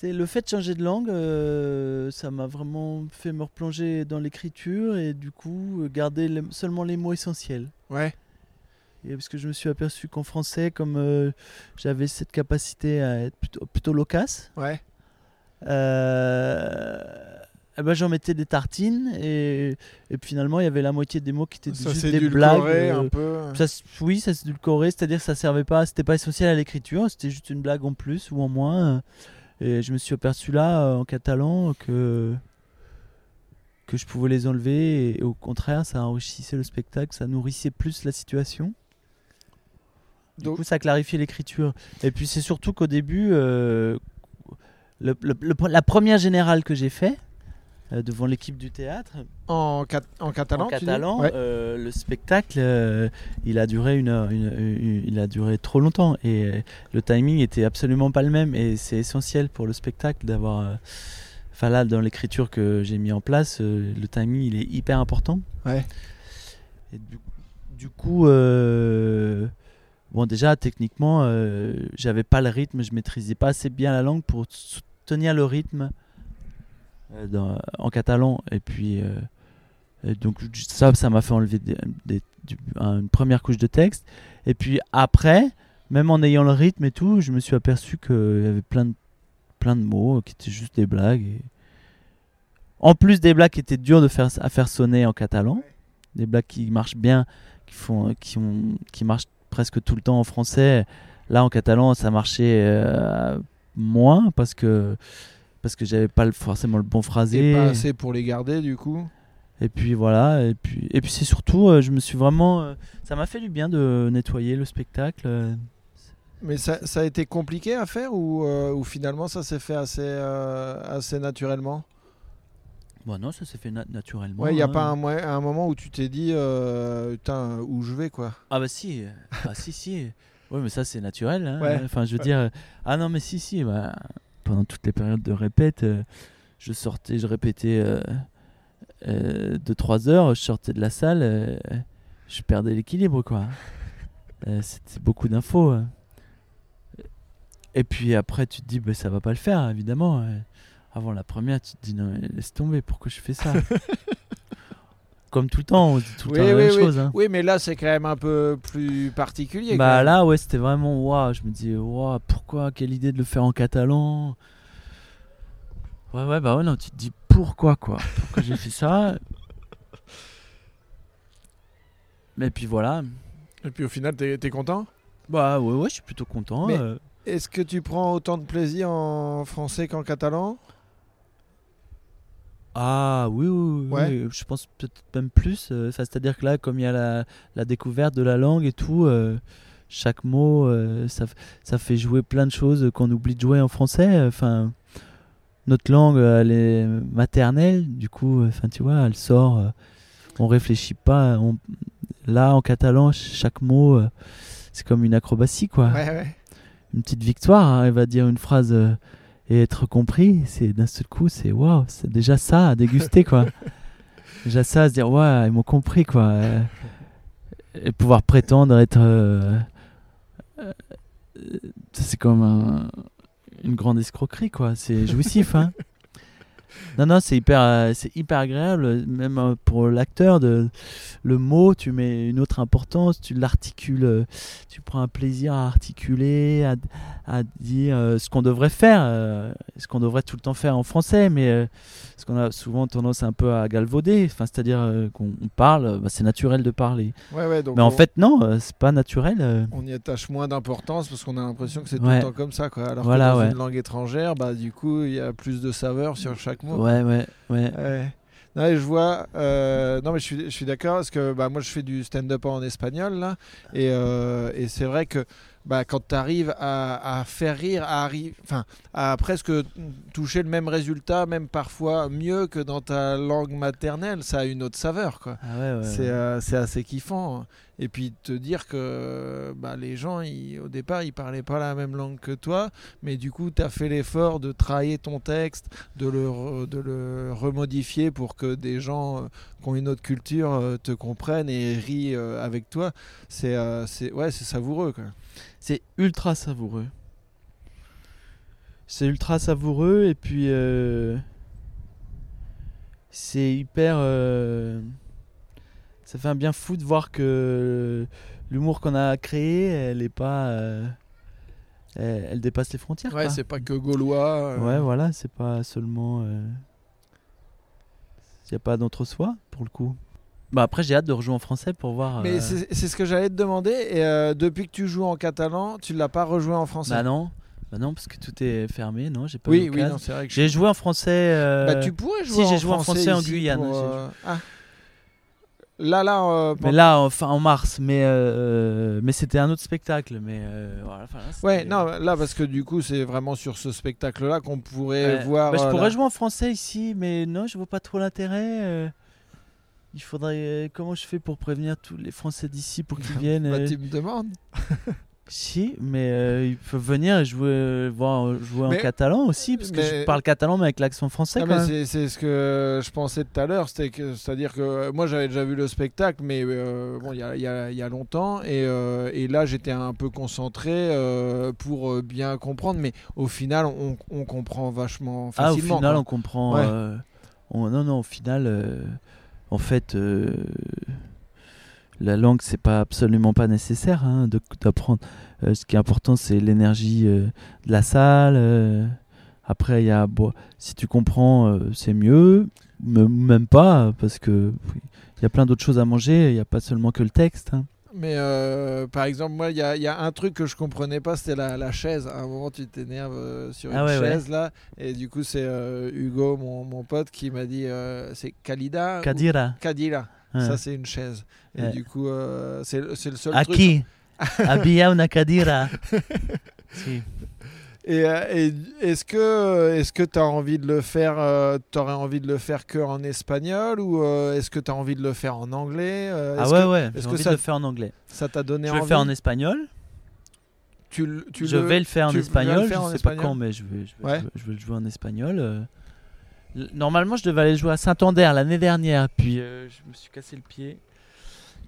C'est le fait de changer de langue, euh, ça m'a vraiment fait me replonger dans l'écriture et du coup euh, garder les- seulement les mots essentiels. Ouais. Et parce que je me suis aperçu qu'en français, comme euh, j'avais cette capacité à être plutôt, plutôt loquace, Ouais. euh, eh ben j'en mettais des tartines et, et finalement il y avait la moitié des mots qui étaient Ça juste des blagues. euh, un peu. ça s- oui, ça s'édulcorait, c'est-à-dire que ça servait pas, c'était pas essentiel à l'écriture, c'était juste une blague en plus ou en moins. Et je me suis aperçu là euh, en catalan que que je pouvais les enlever et, au contraire ça enrichissait le spectacle, ça nourrissait plus la situation. Du Donc- coup, ça clarifiait l'écriture. Et puis c'est surtout qu'au début, euh, le- le- le- la première générale que j'ai fait, devant l'équipe du théâtre. En, cat- en catalan en catalan, Ouais. euh, le spectacle, euh, il a duré une heure, une- une- il a duré trop longtemps et euh, le timing était absolument pas le même et c'est essentiel pour le spectacle d'avoir. euh, Enfin là, dans l'écriture que j'ai mis en place, euh, le timing il est hyper important. Ouais. Et du, du coup, euh, bon déjà techniquement, euh, j'avais pas le rythme, je maîtrisais pas assez bien la langue pour soutenir le rythme euh, dans- en catalan. Et puis euh, donc ça, ça m'a fait enlever une première couche de texte. Et puis après, même en ayant le rythme et tout, je me suis aperçu qu'il y avait plein de, plein de mots qui étaient juste des blagues. En plus des blagues qui étaient dures de faire, à faire sonner en catalan, des blagues qui marchent bien, qui, font, qui, ont, qui marchent presque tout le temps en français. Là, en catalan, ça marchait euh, moins parce que parce que j'avais pas le- forcément le bon phrasé. Et pas assez pour les garder du coup. Et puis voilà, et puis, et puis c'est surtout, euh, je me suis vraiment. euh, ça m'a fait du bien de nettoyer le spectacle. euh. Mais ça, ça a été compliqué à faire ou, ou finalement ça s'est fait assez, assez naturellement? Bon, non, ça s'est fait na- naturellement. Ouais, il n'y a hein. pas un, moment où tu t'es dit, putain, où je vais quoi? Ah, bah si, euh, ah, si, si. Oui, mais ça, c'est naturel. hein. Ouais. Enfin, je veux dire. Ah non, mais si, si. bah, pendant toutes les périodes de répète, euh, je sortais, je répétais 2-3 heures, je sortais de la salle, euh, je perdais l'équilibre, quoi. Euh, C'était beaucoup d'infos. hein. Et puis après, tu te dis, bah, ça va pas le faire, évidemment. euh. Avant la première, tu te dis, non, laisse tomber, pourquoi je fais ça? Comme tout le temps, on dit tout le Oui, temps la oui, même oui. chose. hein. Oui, mais là c'est quand même un peu plus particulier. Bah même. là, ouais, c'était vraiment waouh. Je me dis, waouh, pourquoi Quelle idée de le faire en catalan? Ouais, ouais, bah ouais, non, tu te dis pourquoi quoi? Pourquoi j'ai fait ça? Mais puis voilà. Et puis au final, t'es es content? Bah ouais, ouais, je suis plutôt content. Euh. Est-ce que tu prends autant de plaisir en français qu'en catalan? Ah oui, oui, oui, Ouais. oui, je pense peut-être même plus. euh, C'est-à-dire que là, comme il y a la, la découverte de la langue et tout, euh, chaque mot, euh, ça, ça fait jouer plein de choses qu'on oublie de jouer en français. Enfin, notre langue, elle est maternelle, du coup, enfin, tu vois, elle sort. on réfléchit pas. on- Là, en catalan, chaque mot, c'est comme une acrobatie, quoi Ouais, ouais. une petite victoire. hein. Elle va dire une phrase et être compris. C'est d'un seul coup, c'est waouh, c'est déjà ça à déguster quoi. déjà ça à se dire waouh, ils m'ont compris quoi. Et pouvoir prétendre être, euh, euh, c'est comme un- une grande escroquerie quoi. C'est jouissif hein. Non, non, c'est hyper, euh, c'est hyper agréable, même euh, pour l'acteur. De, le mot, tu mets une autre importance, tu l'articules, tu prends un plaisir à articuler, à, à dire euh, ce qu'on devrait faire, euh, ce qu'on devrait tout le temps faire en français, mais euh, ce qu'on a souvent tendance un peu à galvauder, enfin, c'est-à-dire qu'on on parle, bah, c'est naturel de parler. Ouais, ouais, donc mais en fait, non, c'est pas naturel. on y attache moins d'importance parce qu'on a l'impression que c'est tout le temps comme ça quoi. Alors Voilà, que dans une langue étrangère, bah du coup il y a plus de saveur sur chaque mot. Ouais, ouais, ouais. Non, je vois. euh, non, mais je suis, je suis d'accord parce que bah, moi je fais du stand-up en espagnol là, et, euh, et c'est vrai que bah, quand tu arrives à, à faire rire, à, arri- enfin, à presque toucher le même résultat, même parfois mieux que dans ta langue maternelle, ça a une autre saveur quoi. Ah ouais, ouais, C'est ouais. euh, c'est assez kiffant. Et puis te dire que bah, les gens, au départ, ils parlaient pas la même langue que toi, mais du coup, tu as fait l'effort de travailler ton texte, de le, remodifier pour que des gens euh, qui ont une autre culture euh, te comprennent et rient euh, avec toi. C'est ouais, savoureux. C'est ultra savoureux. C'est ultra savoureux et puis c'est hyper. Euh, ça fait un bien fou de voir que l'humour qu'on a créé, elle est pas. euh, elle, elle dépasse les frontières. Ouais, c'est pas que gaulois. euh, Ouais, voilà, c'est pas seulement. Il n'y a pas d'entre-soi pour le coup. Bah après, j'ai hâte de rejouer en français pour voir. Mais euh, c'est ce que j'allais te demander. Et euh, depuis que tu joues en catalan, tu l'as pas rejoué en français? Bah non, bah non, parce que tout est fermé, non, j'ai pas Oui, oui, c'est vrai que je- J'ai joué en français. euh, Bah, tu pourrais si, jouer j'ai en joué en français français en Guyane, pour, j'ai euh, Ah. Là, là. euh, Mais là, enfin en mars, mais, euh, mais c'était un autre spectacle. Mais euh, voilà, enfin, là, Ouais, non, là, parce que du coup, c'est vraiment sur ce spectacle-là qu'on pourrait voir. Bah, je euh, pourrais jouer en français ici, mais non, je vois pas trop l'intérêt. euh. Il faudrait. euh, comment je fais pour prévenir tous les Français d'ici pour qu'ils viennent Bah, euh, tu me demandes. Si, mais euh, ils peuvent venir et jouer, voir, jouer Mais- en catalan aussi, parce que mais- je parle catalan, mais avec l'accent français Ah, quand mais même. c'est, ce que je pensais tout à l'heure, c'est-à-dire que euh, moi j'avais déjà vu le spectacle, mais euh, bon, il y a, il y a- il y a longtemps, et, euh, et là j'étais un peu concentré pour bien comprendre, mais au final on, on comprend vachement Ah, au facilement. final, quoi. on comprend. Ouais. on- non, non, au final, en fait, la langue, c'est pas absolument pas nécessaire hein, d'apprendre. Euh, ce qui est important, c'est l'énergie euh, de la salle. euh. après, il y a, bon, si tu comprends, c'est mieux. Me- Même pas, parce que il y a plein d'autres choses à manger. Il n'y a pas seulement que le texte. hein. Mais par exemple, moi il y, a- il y a un truc que je comprenais pas, c'était la, la chaise. À un moment, tu t'énerves sur Ah une ouais, ouais. chaise là, et du coup, c'est Hugo, mon, mon pote, qui m'a dit c'est Kalida ou- Kadira. Ça, c'est une chaise. Et du coup, euh, c'est le seul truc. Aqui. Había una cadira. Si. Et, euh, et est-ce que est-ce que tu as envie de le faire euh, t'aurais envie de le faire que en espagnol ou euh, est-ce que tu as envie de le faire en anglais euh, Ah ouais, que ouais, est-ce j'ai que envie ça- de le faire en anglais. ça t'a donné Je vais envie le faire en espagnol. tu, le- tu je le- vais le faire en espagnol. faire je en sais pas quand, mais je vais, je vais, Ouais. je vais- je vais le jouer en espagnol. Normalement, je devais aller jouer à Saint-Ander l'année dernière, puis euh, je me suis cassé le pied.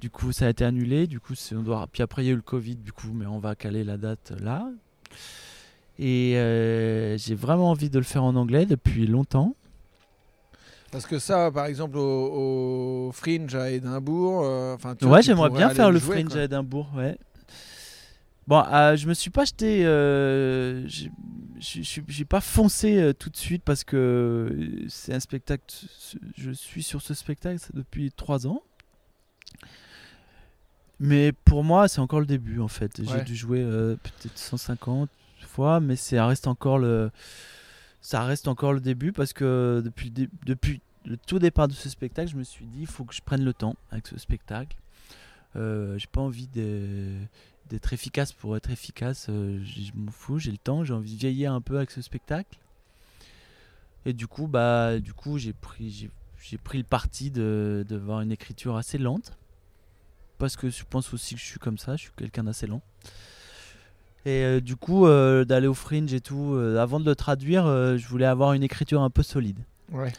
Du coup, ça a été annulé. Du coup, on doit... Puis après, il y a eu le Covid, du coup, mais on va caler la date euh, là. Et euh, j'ai vraiment envie de le faire en anglais depuis longtemps. Parce que ça, par exemple, au, au Fringe à Édimbourg, euh, enfin, tu vois, Ouais, j'aimerais bien faire le jouer, Fringe quoi. à Édimbourg, ouais. Bon, euh, je me suis pas jeté, euh, j'ai- pas foncé euh, tout de suite parce que euh, c'est un spectacle. Je suis sur ce spectacle depuis trois ans. Mais pour moi, c'est encore le début en fait. J'ai dû jouer euh, peut-être 150 fois, mais ça reste encore le, ça reste encore le début parce que depuis le, dé- depuis le tout départ de ce spectacle, je me suis dit, il faut que je prenne le temps avec ce spectacle. Euh, j'ai pas envie de- d'être efficace pour être efficace. euh, je m'en fous, j'ai le temps, j'ai envie de vieillir un peu avec ce spectacle. Et du coup, bah, du coup, j'ai pris, j'ai, pris le parti de, de voir une écriture assez lente, parce que je pense aussi que je suis comme ça, je suis quelqu'un d'assez lent. Et euh, du coup, euh, d'aller au fringe et tout, avant de le traduire, je voulais avoir une écriture un peu solide. Ouais.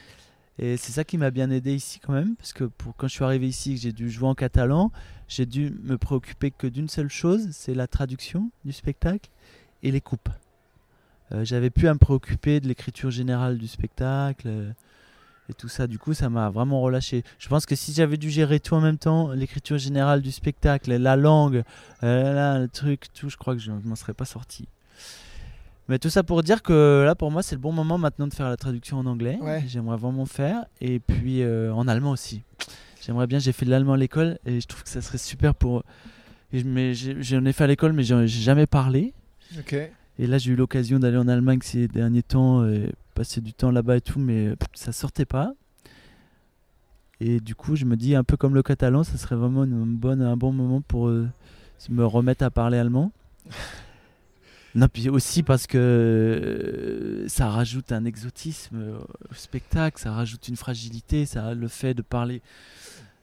Et c'est ça qui m'a bien aidé ici quand même, parce que pour, quand je suis arrivé ici, que j'ai dû jouer en catalan, j'ai dû me préoccuper que d'une seule chose, c'est la traduction du spectacle et les coupes. Euh, J'avais plus à me préoccuper de l'écriture générale du spectacle euh, et tout ça. Du coup, ça m'a vraiment relâché. Je pense que si j'avais dû gérer tout en même temps, l'écriture générale du spectacle, la langue, euh, là, le truc, tout, je crois que je ne m'en serais pas sorti. Mais tout ça pour dire que là, pour moi, c'est le bon moment maintenant de faire la traduction en anglais. Ouais. J'aimerais vraiment faire. Et puis en allemand aussi. J'aimerais bien, j'ai fait de l'allemand à l'école et je trouve que ça serait super pour. mais j'ai- J'en ai fait à l'école, mais j'en ai jamais parlé. Ok. Et là, j'ai eu l'occasion d'aller en Allemagne ces derniers temps, et passer du temps là-bas et tout, mais ça sortait pas. Et du coup, je me dis, un peu comme le catalan, ça serait vraiment une bonne, un bon moment pour euh, me remettre à parler allemand. Non, puis aussi parce que euh, ça rajoute un exotisme au spectacle, ça rajoute une fragilité, ça le fait de parler,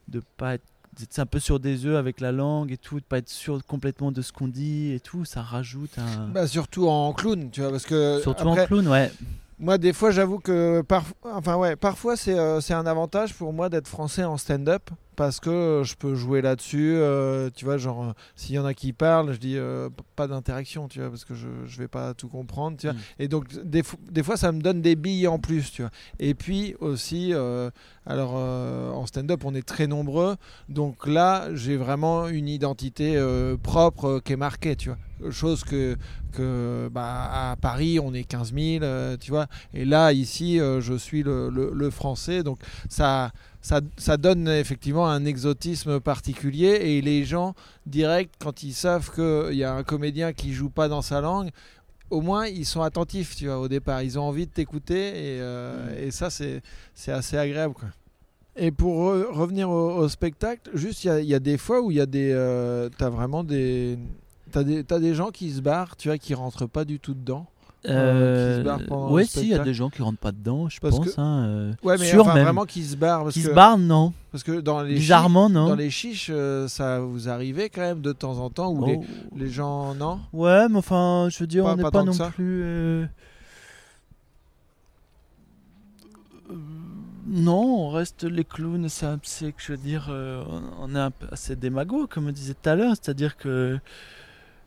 de pas être d'être un peu sur des œufs avec la langue et tout, de pas être sûr complètement de ce qu'on dit et tout, ça rajoute un. Bah, surtout en clown, tu vois, parce que Surtout après, en clown, ouais. moi des fois j'avoue que par... enfin ouais, parfois c'est euh, c'est un avantage pour moi d'être français en stand-up parce que euh, je peux jouer là-dessus, euh, tu vois, genre euh, s'il y en a qui parlent, je dis euh, pas d'interaction, tu vois, parce que je je vais pas tout comprendre, tu vois. Mm. Et donc des, fo- des fois ça me donne des billes en plus, tu vois. Et puis aussi, euh, alors en stand-up on est très nombreux, donc là j'ai vraiment une identité propre qui est marquée, tu vois. Chose que, que bah, à Paris on est 15 000, euh, tu vois. Et là ici euh, je suis le, le- le français, donc ça, ça, donne effectivement un exotisme particulier et les gens direct quand ils savent qu'il y a un comédien qui joue pas dans sa langue au moins ils sont attentifs tu vois au départ ils ont envie de t'écouter et, euh, ça c'est assez agréable quoi. Et pour re- revenir au, spectacle, juste, il y a- des fois où il y a des. euh, t'as vraiment des. T'as des gens qui se barrent, tu vois, qui rentrent pas du tout dedans. Euh, ouais, si, il y a des gens qui rentrent pas dedans, je Parce pense. que- hein, euh, Ouais, mais Sûr enfin, même. vraiment qui se barrent. Parce qui que, se barrent, non. Parce que dans les Bizarrement, chiches, non. dans les chiches, euh, ça vous arrivait quand même de temps en temps où les, Oh. les gens. Non? Ouais, mais enfin, je veux dire, Pas- on n'est pas pas, non plus. euh, Non, on reste les clowns, c'est que je veux dire, euh, on est assez démago, comme on disait tout à l'heure, c'est-à-dire que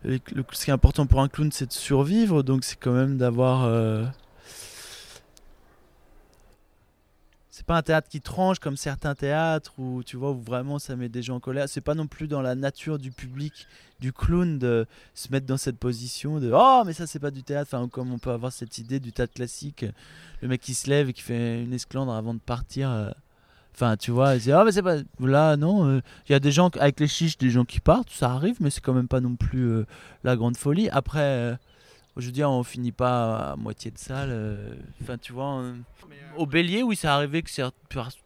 ce qui est important pour un clown, c'est de survivre, donc c'est quand même d'avoir. euh, C'est pas un théâtre qui tranche comme certains théâtres où tu vois où vraiment ça met des gens en colère. C'est pas non plus dans la nature du public, du clown de se mettre dans cette position de oh mais ça c'est pas du théâtre. Comme on peut avoir cette idée du théâtre classique, le mec qui se lève et qui fait une esclandre avant de partir. Euh, Enfin tu vois, il dit ah mais c'est pas là non. euh, Il y a des gens avec les chiches, des gens qui partent, ça arrive, mais c'est quand même pas non plus euh, la grande folie. Après. Euh, je veux dire, on finit pas à moitié de salle. euh, Enfin, tu vois, on- au Bélier, oui, ça arrivait que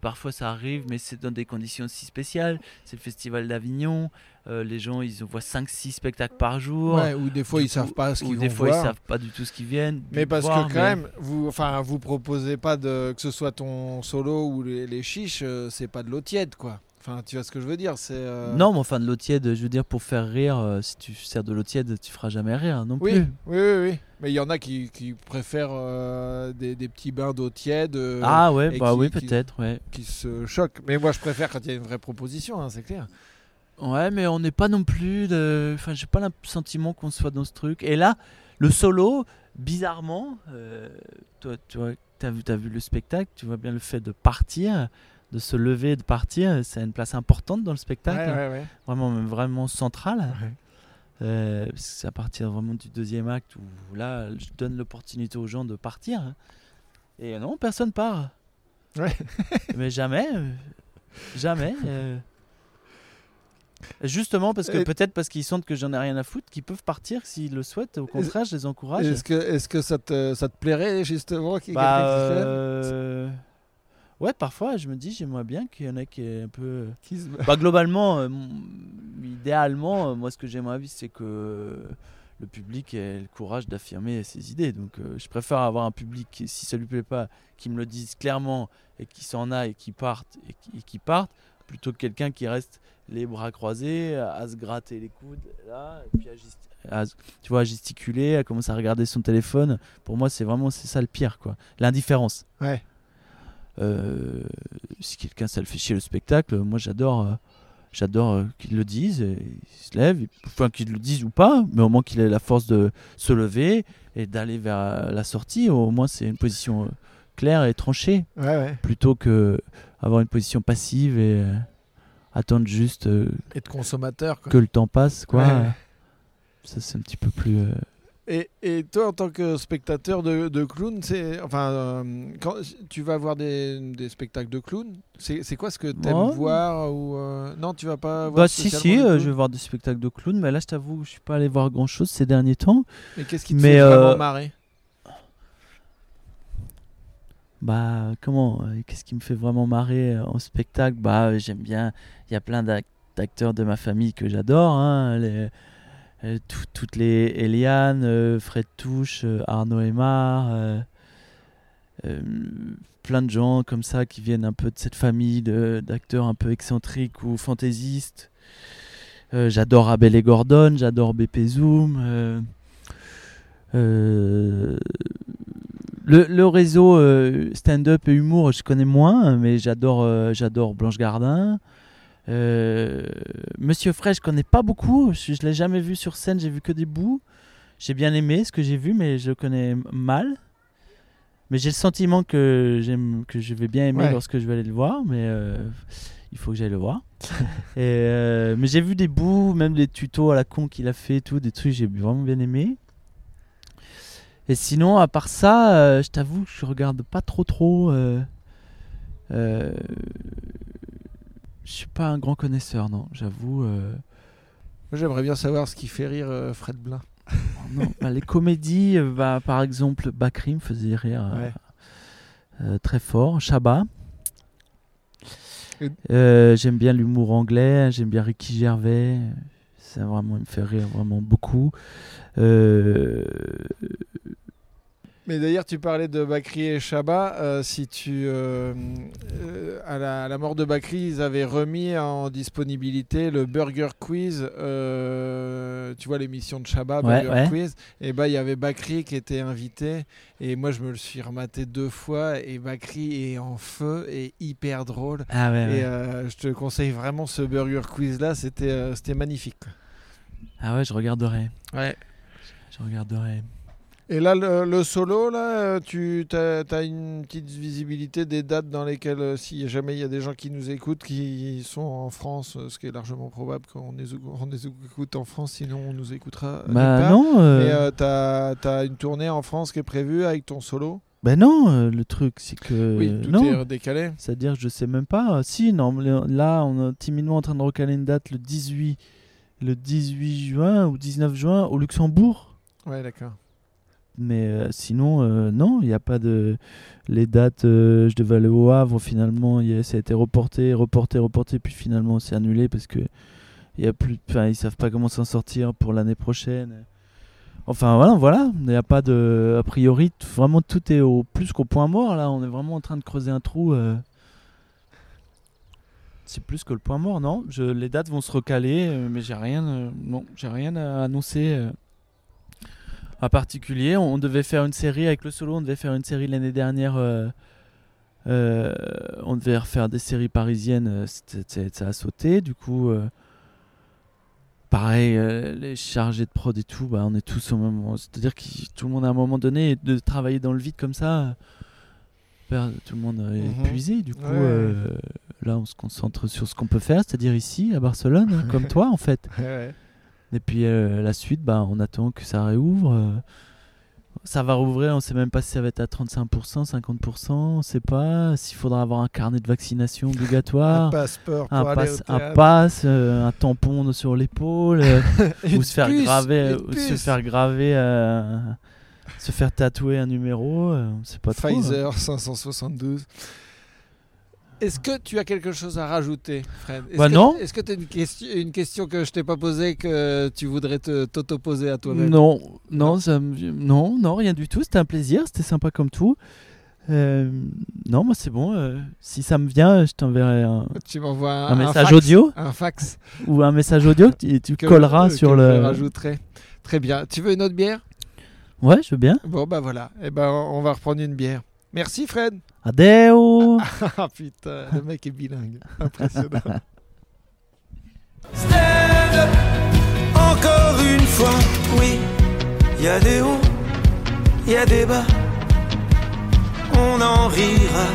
parfois ça arrive, mais c'est dans des conditions si spéciales. C'est le festival d'Avignon. euh, les gens, ils voient 5-6 spectacles par jour. Ouais, ou des fois ils savent coup, pas ce qu'ils vont des fois, voir. ils savent pas du tout ce qu'ils viennent. Mais parce voir, que quand mais- même, vous, enfin, vous proposez pas de que ce soit ton solo ou les, les chiches, euh, c'est pas de l'eau tiède, quoi. Enfin, tu vois ce que je veux dire, c'est. euh, Non, mais enfin, de l'eau tiède, je veux dire, pour faire rire, euh, si tu sers de l'eau tiède, tu feras jamais rire non Oui, plus. oui, oui, oui. Mais il y en a qui, qui préfèrent euh, des, des petits bains d'eau tiède. ah ouais, bah qui- oui, peut-être, ouais. Qui se choquent. Mais moi, je préfère quand il y a une vraie proposition, hein, c'est clair. Ouais, mais on n'est pas non plus. De... Enfin, j'ai pas le sentiment qu'on soit dans ce truc. Et là, le solo, bizarrement, toi, tu vois, t'as vu, t'as vu le spectacle, tu vois bien le fait de partir, de se lever, de partir, c'est une place importante dans le spectacle, Ouais, ouais, ouais. vraiment, vraiment centrale. Euh, c'est à partir vraiment du deuxième acte où là, je donne l'opportunité aux gens de partir. Et non, personne part. Mais jamais, euh, jamais. euh. Justement parce que Et- peut-être parce qu'ils sentent que j'en ai rien à foutre, qu'ils peuvent partir s'ils le souhaitent. Au contraire, je les encourage. Est-ce que, est que ça, te, ça te plairait justement qu'il y ait Bah, quelqu'un qui se lève? Ouais, parfois, je me dis, j'aimerais bien qu'il y en ait qui est un peu. qui se- Bah, globalement, euh, idéalement, euh, moi, ce que j'aimerais, c'est que le public ait le courage d'affirmer ses idées. Donc, euh, je préfère avoir un public, qui, si ça lui plaît pas, qui me le dise clairement et qui s'en aille et qui parte et qui, et qui parte, plutôt que quelqu'un qui reste les bras croisés, à, à se gratter les coudes, là, et puis à, tu vois, à gesticuler, à commencer à regarder son téléphone. Pour moi, c'est vraiment c'est ça le pire, quoi. L'indifférence. Ouais. Euh, si quelqu'un ça le fait chier le spectacle, moi j'adore euh, j'adore euh, qu'ils le disent, et ils se lèvent, enfin qu'ils le disent ou pas, mais au moins qu'il ait la force de se lever et d'aller vers la sortie, au moins c'est une position euh, claire et tranchée, Ouais, ouais. plutôt que avoir une position passive et euh, attendre juste euh, Et de consommateur, quoi. que le temps passe, quoi. Ouais. Ça c'est un petit peu plus... euh, Et, et toi, en tant que spectateur de, de clown, c'est enfin, euh, quand tu vas voir des, des spectacles de clown, c'est quoi ce que tu aimes Oh. voir ou euh, non, tu vas pas voir Bah si si, euh, clown je vais voir des spectacles de clowns, mais là je t'avoue, je suis pas allé voir grand chose ces derniers temps. Mais qu'est-ce qui te mais, fait vraiment marrer? Bah, comment Qu'est-ce qui me fait vraiment marrer en spectacle? Bah, j'aime bien. Il y a plein d'ac- d'acteurs de ma famille que j'adore. hein, les- tout- toutes les Eliane, euh, Fred Touche, euh, Arnaud euh, euh, plein de gens comme ça qui viennent un peu de cette famille d'acteurs un peu excentriques ou fantaisistes. Euh, j'adore Abel et Gordon, j'adore BP Zoom. euh, euh, le, réseau euh, stand-up et humour, je connais moins, mais j'adore euh, j'adore Blanche Gardin. Euh, Monsieur Frey, je connais pas beaucoup. Je, je l'ai jamais vu sur scène, j'ai vu que des bouts. J'ai bien aimé ce que j'ai vu, mais je le connais mal. Mais j'ai le sentiment que j'aime, que je vais bien aimer Ouais. lorsque je vais aller le voir, mais euh, il faut que j'aille le voir. et, euh, mais j'ai vu des bouts, même des tutos à la con qu'il a fait, tout, des trucs j'ai vraiment bien aimé. Et sinon, à part ça, euh, je t'avoue que je regarde pas trop trop. euh, je suis pas un grand connaisseur, non, j'avoue. euh, Moi, J'aimerais bien savoir ce qui fait rire euh, Fred Blin. non, bah, les comédies, euh, bah, par exemple, Bakri me faisait rire euh, Ouais. euh, très fort. Chabat. Euh, j'aime bien l'humour anglais, j'aime bien Ricky Gervais. Ça vraiment, il me fait rire vraiment beaucoup. Euh, Mais d'ailleurs, tu parlais de Bakri et Chabat. euh, si tu, euh, euh, à, la, à la mort de Bakri, ils avaient remis en disponibilité le Burger Quiz. euh, tu vois l'émission de Chabat, Ouais, Burger ouais. Quiz. Et bah, il y avait Bakri qui était invité. Et moi, je me le suis rematé deux fois. Et Bakri est en feu et hyper drôle. Ah ouais. Et je te conseille vraiment ce Burger Quiz là. C'était, c'était magnifique. Ah ouais, je regarderai. Ouais. Je regarderai. Et là, le, le solo, là, euh, tu as, une petite visibilité des dates dans lesquelles, euh, si jamais il y a des gens qui nous écoutent, qui sont en France, euh, ce qui est largement probable qu'on les, les écoute en France, sinon on nous écoutera. Bah non. euh, Mais euh, t'as as une tournée en France qui est prévue avec ton solo? Bah non, euh, le truc c'est que Oui, tout non. est décalé. C'est-à-dire, je sais même pas. Si, non, là, on est timidement en train de recaler une date le 18, le 18 juin ou 19 juin au Luxembourg. Ouais, d'accord. Mais euh, sinon, euh, non, il n'y a pas de. Les dates, euh, je devais aller au Havre, finalement, ça a été reporté, reporté, reporté, puis finalement, c'est annulé parce que y a plus. Ils savent pas comment s'en sortir pour l'année prochaine. Enfin, voilà, voilà. Il n'y a pas de. A priori, vraiment, tout est au plus qu'au point mort, là. On est vraiment en train de creuser un trou. C'est plus que le point mort, non? Je, Les dates vont se recaler, mais j'ai rien, non, j'ai rien à annoncer en particulier. On, on devait faire une série avec le solo, on devait faire une série l'année dernière. euh, euh, on devait refaire des séries parisiennes, euh, ça a sauté. Du coup, pareil, les chargés de prod et tout, bah, on est tous au même moment. C'est-à-dire que tout le monde à un moment donné, de travailler dans le vide comme ça, tout le monde est Mhm. épuisé. Du coup, Ouais. euh, là, on se concentre sur ce qu'on peut faire, c'est-à-dire ici, à Barcelone, comme toi en fait. Et puis euh, la suite, bah, on attend que ça réouvre. euh. ça va rouvrir, on sait même pas si ça va être à 35%, 50%, on sait pas. S'il faudra avoir un carnet de vaccination Un obligatoire, passeport pour un, aller pass, au un pass, euh, un tampon sur l'épaule, ou se faire puce, graver, ou se faire graver, se faire tatouer un numéro, euh, sait pas trop. hein. Pfizer 572. Est-ce que tu as quelque chose à rajouter, Fred? Est-ce Bah que- non. Est-ce que tu as une question, une question que je t'ai pas posée que tu voudrais te- t'auto-poser à toi-même? Non, non, ça me- non, non, rien du tout. C'était un plaisir, c'était sympa comme tout. Euh, non, moi c'est bon. euh, si ça me vient, je t'enverrai un, Tu m'envoies un, un message fax, audio Un fax. ou un message audio que tu, que- colleras sur je le. rajouterai. Très bien. Tu veux une autre bière? Ouais, je veux bien. Bon, bah voilà. Eh ben, on va reprendre une bière. Merci, Fred. Adeo. Ah putain, le mec est bilingue. Impressionnant. Stand up, encore une fois, oui. Y a des hauts, y a des bas. On en rira